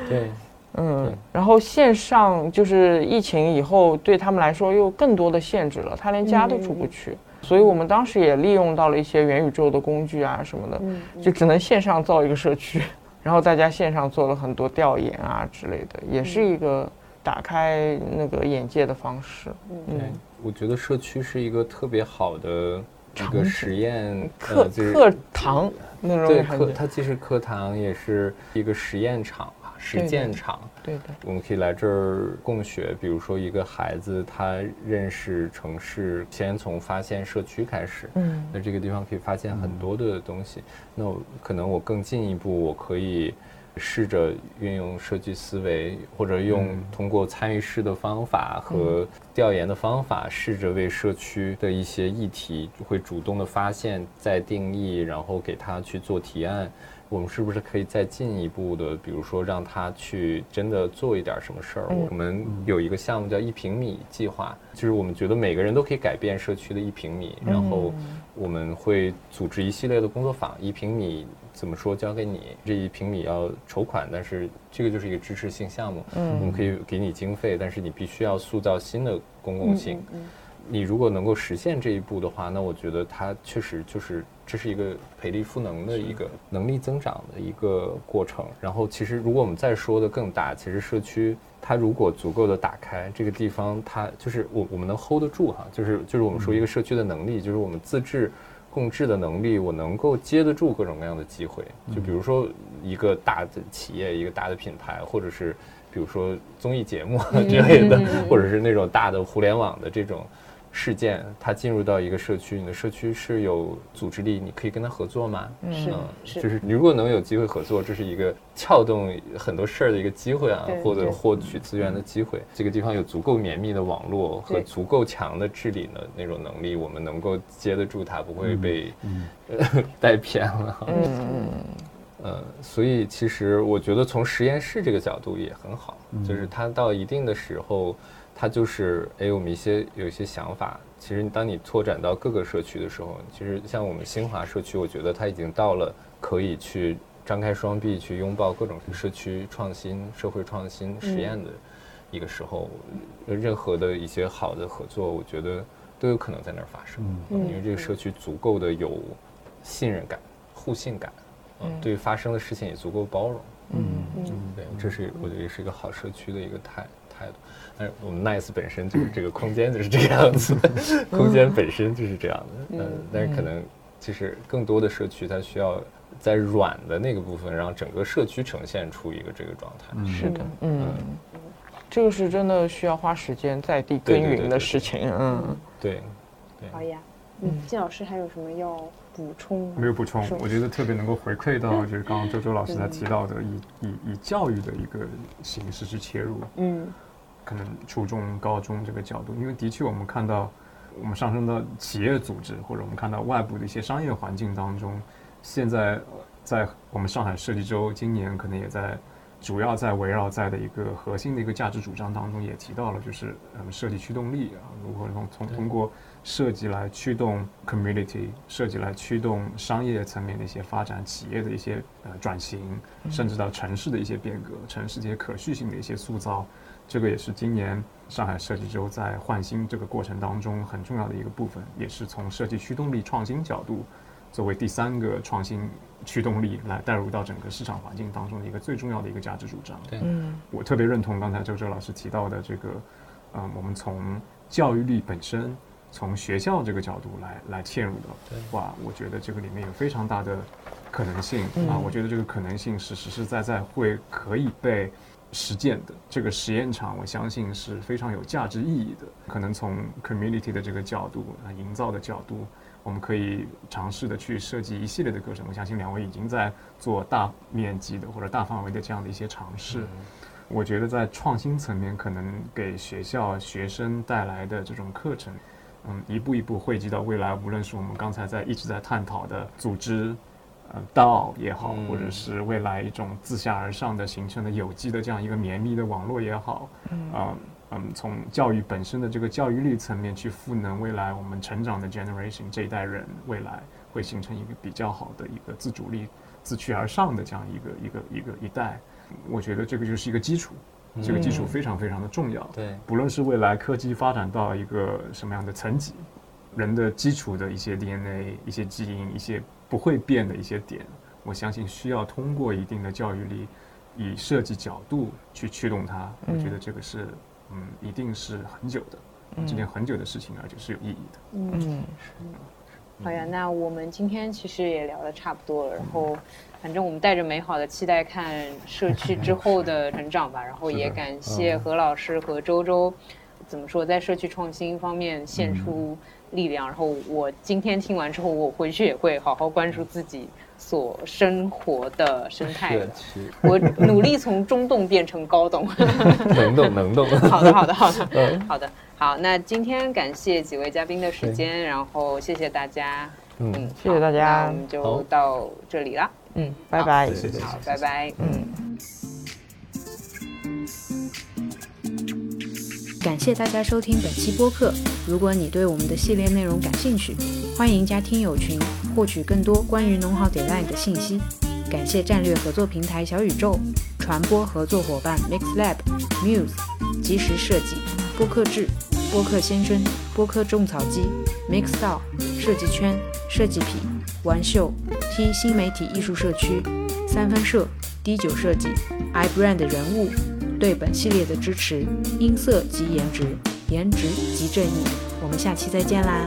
C: 对，
D: 嗯，然后线上就是疫情以后，对他们来说又更多的限制了，他连家都出不去。所以我们当时也利用到了一些元宇宙的工具啊什么的，
A: 嗯
D: 就只能线上造一个社区。然后大家线上做了很多调研啊之类的，也是一个打开那个眼界的方式。
C: 嗯，我觉得社区是一个特别好的一个实验
D: 课课堂那种
C: 对课，它既是课堂，也是一个实验场。实践场，
D: 对的，
C: 我们可以来这儿共学。比如说，一个孩子他认识城市，先从发现社区开始。嗯，那这个地方可以发现很多的东西。那可能我更进一步，我可以试着运用设计思维，或者用通过参与式的方法和调研的方法，试着为社区的一些议题会主动的发现、再定义，然后给他去做提案。我们是不是可以再进一步的，比如说让他去真的做一点什么事儿？我们有一个项目叫一平米计划，就是我们觉得每个人都可以改变社区的一平米，然后我们会组织一系列的工作坊。一平米怎么说？交给你这一平米要筹款，但是这个就是一个支持性项目，我们可以给你经费，但是你必须要塑造新的公共性。你如果能够实现这一步的话，那我觉得它确实就是这是一个培力赋能的一个能力增长的一个过程。然后，其实如果我们再说的更大，其实社区它如果足够的打开这个地方，它就是我我们能 hold 得住哈，就是就是我们说一个社区的能力，就是我们自治共治的能力，我能够接得住各种各样的机会。就比如说一个大的企业，一个大的品牌，或者是比如说综艺节目之类的，或者是那种大的互联网的这种。事件，它进入到一个社区，你的社区是有组织力，你可以跟他合作吗？
A: 嗯，
C: 是，就是你如果能有机会合作，这是一个撬动很多事儿的一个机会啊，或者获取资源的机会。这个地方有足够绵密的网络和足够强的治理的那种能力，我们能够接得住它，不会被 [LAUGHS] 带偏了。嗯嗯嗯。所以其实我觉得从实验室这个角度也很好，就是它到一定的时候。它就是哎，我们一些有一些想法。其实，当你拓展到各个社区的时候，其实像我们新华社区，我觉得它已经到了可以去张开双臂去拥抱各种社区创新、社会创新实验的一个时候。任何的一些好的合作，我觉得都有可能在那儿发生，因为这个社区足够的有信任感、互信感，嗯，对发生的事情也足够包容。嗯嗯，对，这是我觉得也是一个好社区的一个态态度。我们 Nice 本身就是这个空间就是这个样子，空间本身就是这样的。嗯，但是可能其实更多的社区它需要在软的那个部分，让整个社区呈现出一个这个状态。
D: 是的，嗯，这个是真的需要花时间在地耕耘的事情。嗯，
C: 对，
A: 好呀。嗯，金老师还有什么要补充？
B: 没有补充，我觉得特别能够回馈到，[LAUGHS] 就是刚刚周周老师他提到的，以以以教育的一个形式去切入。嗯。可能初中、高中这个角度，因为的确我们看到，我们上升到企业组织，或者我们看到外部的一些商业环境当中，现在在我们上海设计周今年可能也在主要在围绕在的一个核心的一个价值主张当中，也提到了就是嗯设计驱动力啊，如何从从通过设计来驱动 community，设计来驱动商业层面的一些发展，企业的一些呃转型，甚至到城市的一些变革，城市这些可续性的一些塑造。这个也是今年上海设计周在换新这个过程当中很重要的一个部分，也是从设计驱动力创新角度，作为第三个创新驱动力来带入到整个市场环境当中的一个最重要的一个价值主张。
C: 对，
B: 我特别认同刚才周周老师提到的这个，嗯，我们从教育力本身，从学校这个角度来来切入的话，我觉得这个里面有非常大的可能性啊。我觉得这个可能性是实实在在会可以被。实践的这个实验场，我相信是非常有价值意义的。可能从 community 的这个角度啊，营造的角度，我们可以尝试的去设计一系列的课程。我相信两位已经在做大面积的或者大范围的这样的一些尝试。我觉得在创新层面，可能给学校学生带来的这种课程，嗯，一步一步汇集到未来，无论是我们刚才在一直在探讨的组织。呃，道也好，或者是未来一种自下而上的形成的有机的这样一个绵密的网络也好，嗯，嗯，从教育本身的这个教育力层面去赋能未来我们成长的 generation 这一代人，未来会形成一个比较好的一个自主力、自驱而上的这样一个一个一个一代，我觉得这个就是一个基础，这个基础非常非常的重要。
C: 对，
B: 不论是未来科技发展到一个什么样的层级，人的基础的一些 DNA、一些基因、一些。不会变的一些点，我相信需要通过一定的教育力，以设计角度去驱动它。我觉得这个是，嗯，一定是很久的，这件很久的事情，而且是有意义的。
D: 嗯，
A: 好呀，那我们今天其实也聊得差不多了，然后反正我们带着美好的期待看社区之后的成长吧，然后也感谢何老师和周周，怎么说在社区创新方面献出力量，然后我今天听完之后，我回去也会好好关注自己所生活的生态的，我努力从中洞变成高洞，[LAUGHS]
C: 能动能动。
A: 好的好的好的。好的。好，那今天感谢几位嘉宾的时间，然后谢谢大家，
D: 嗯，谢谢大家，
A: 我们就到这里了，
D: 嗯，拜拜，
A: 好，拜拜，
D: 嗯，
A: 感谢大家收听本期播客。如果你对我们的系列内容感兴趣，欢迎加听友群，获取更多关于农好 Design 的信息。感谢战略合作平台小宇宙，传播合作伙伴 MixLab、Muse、即时设计、播客制。播客先生、播客种草机、Mixdow、设计圈、设计品、玩秀、T 新媒体艺术社区、三分社、D 九设计、iBrand 人物对本系列的支持，音色及颜值，颜值即正义。我们下期再见啦！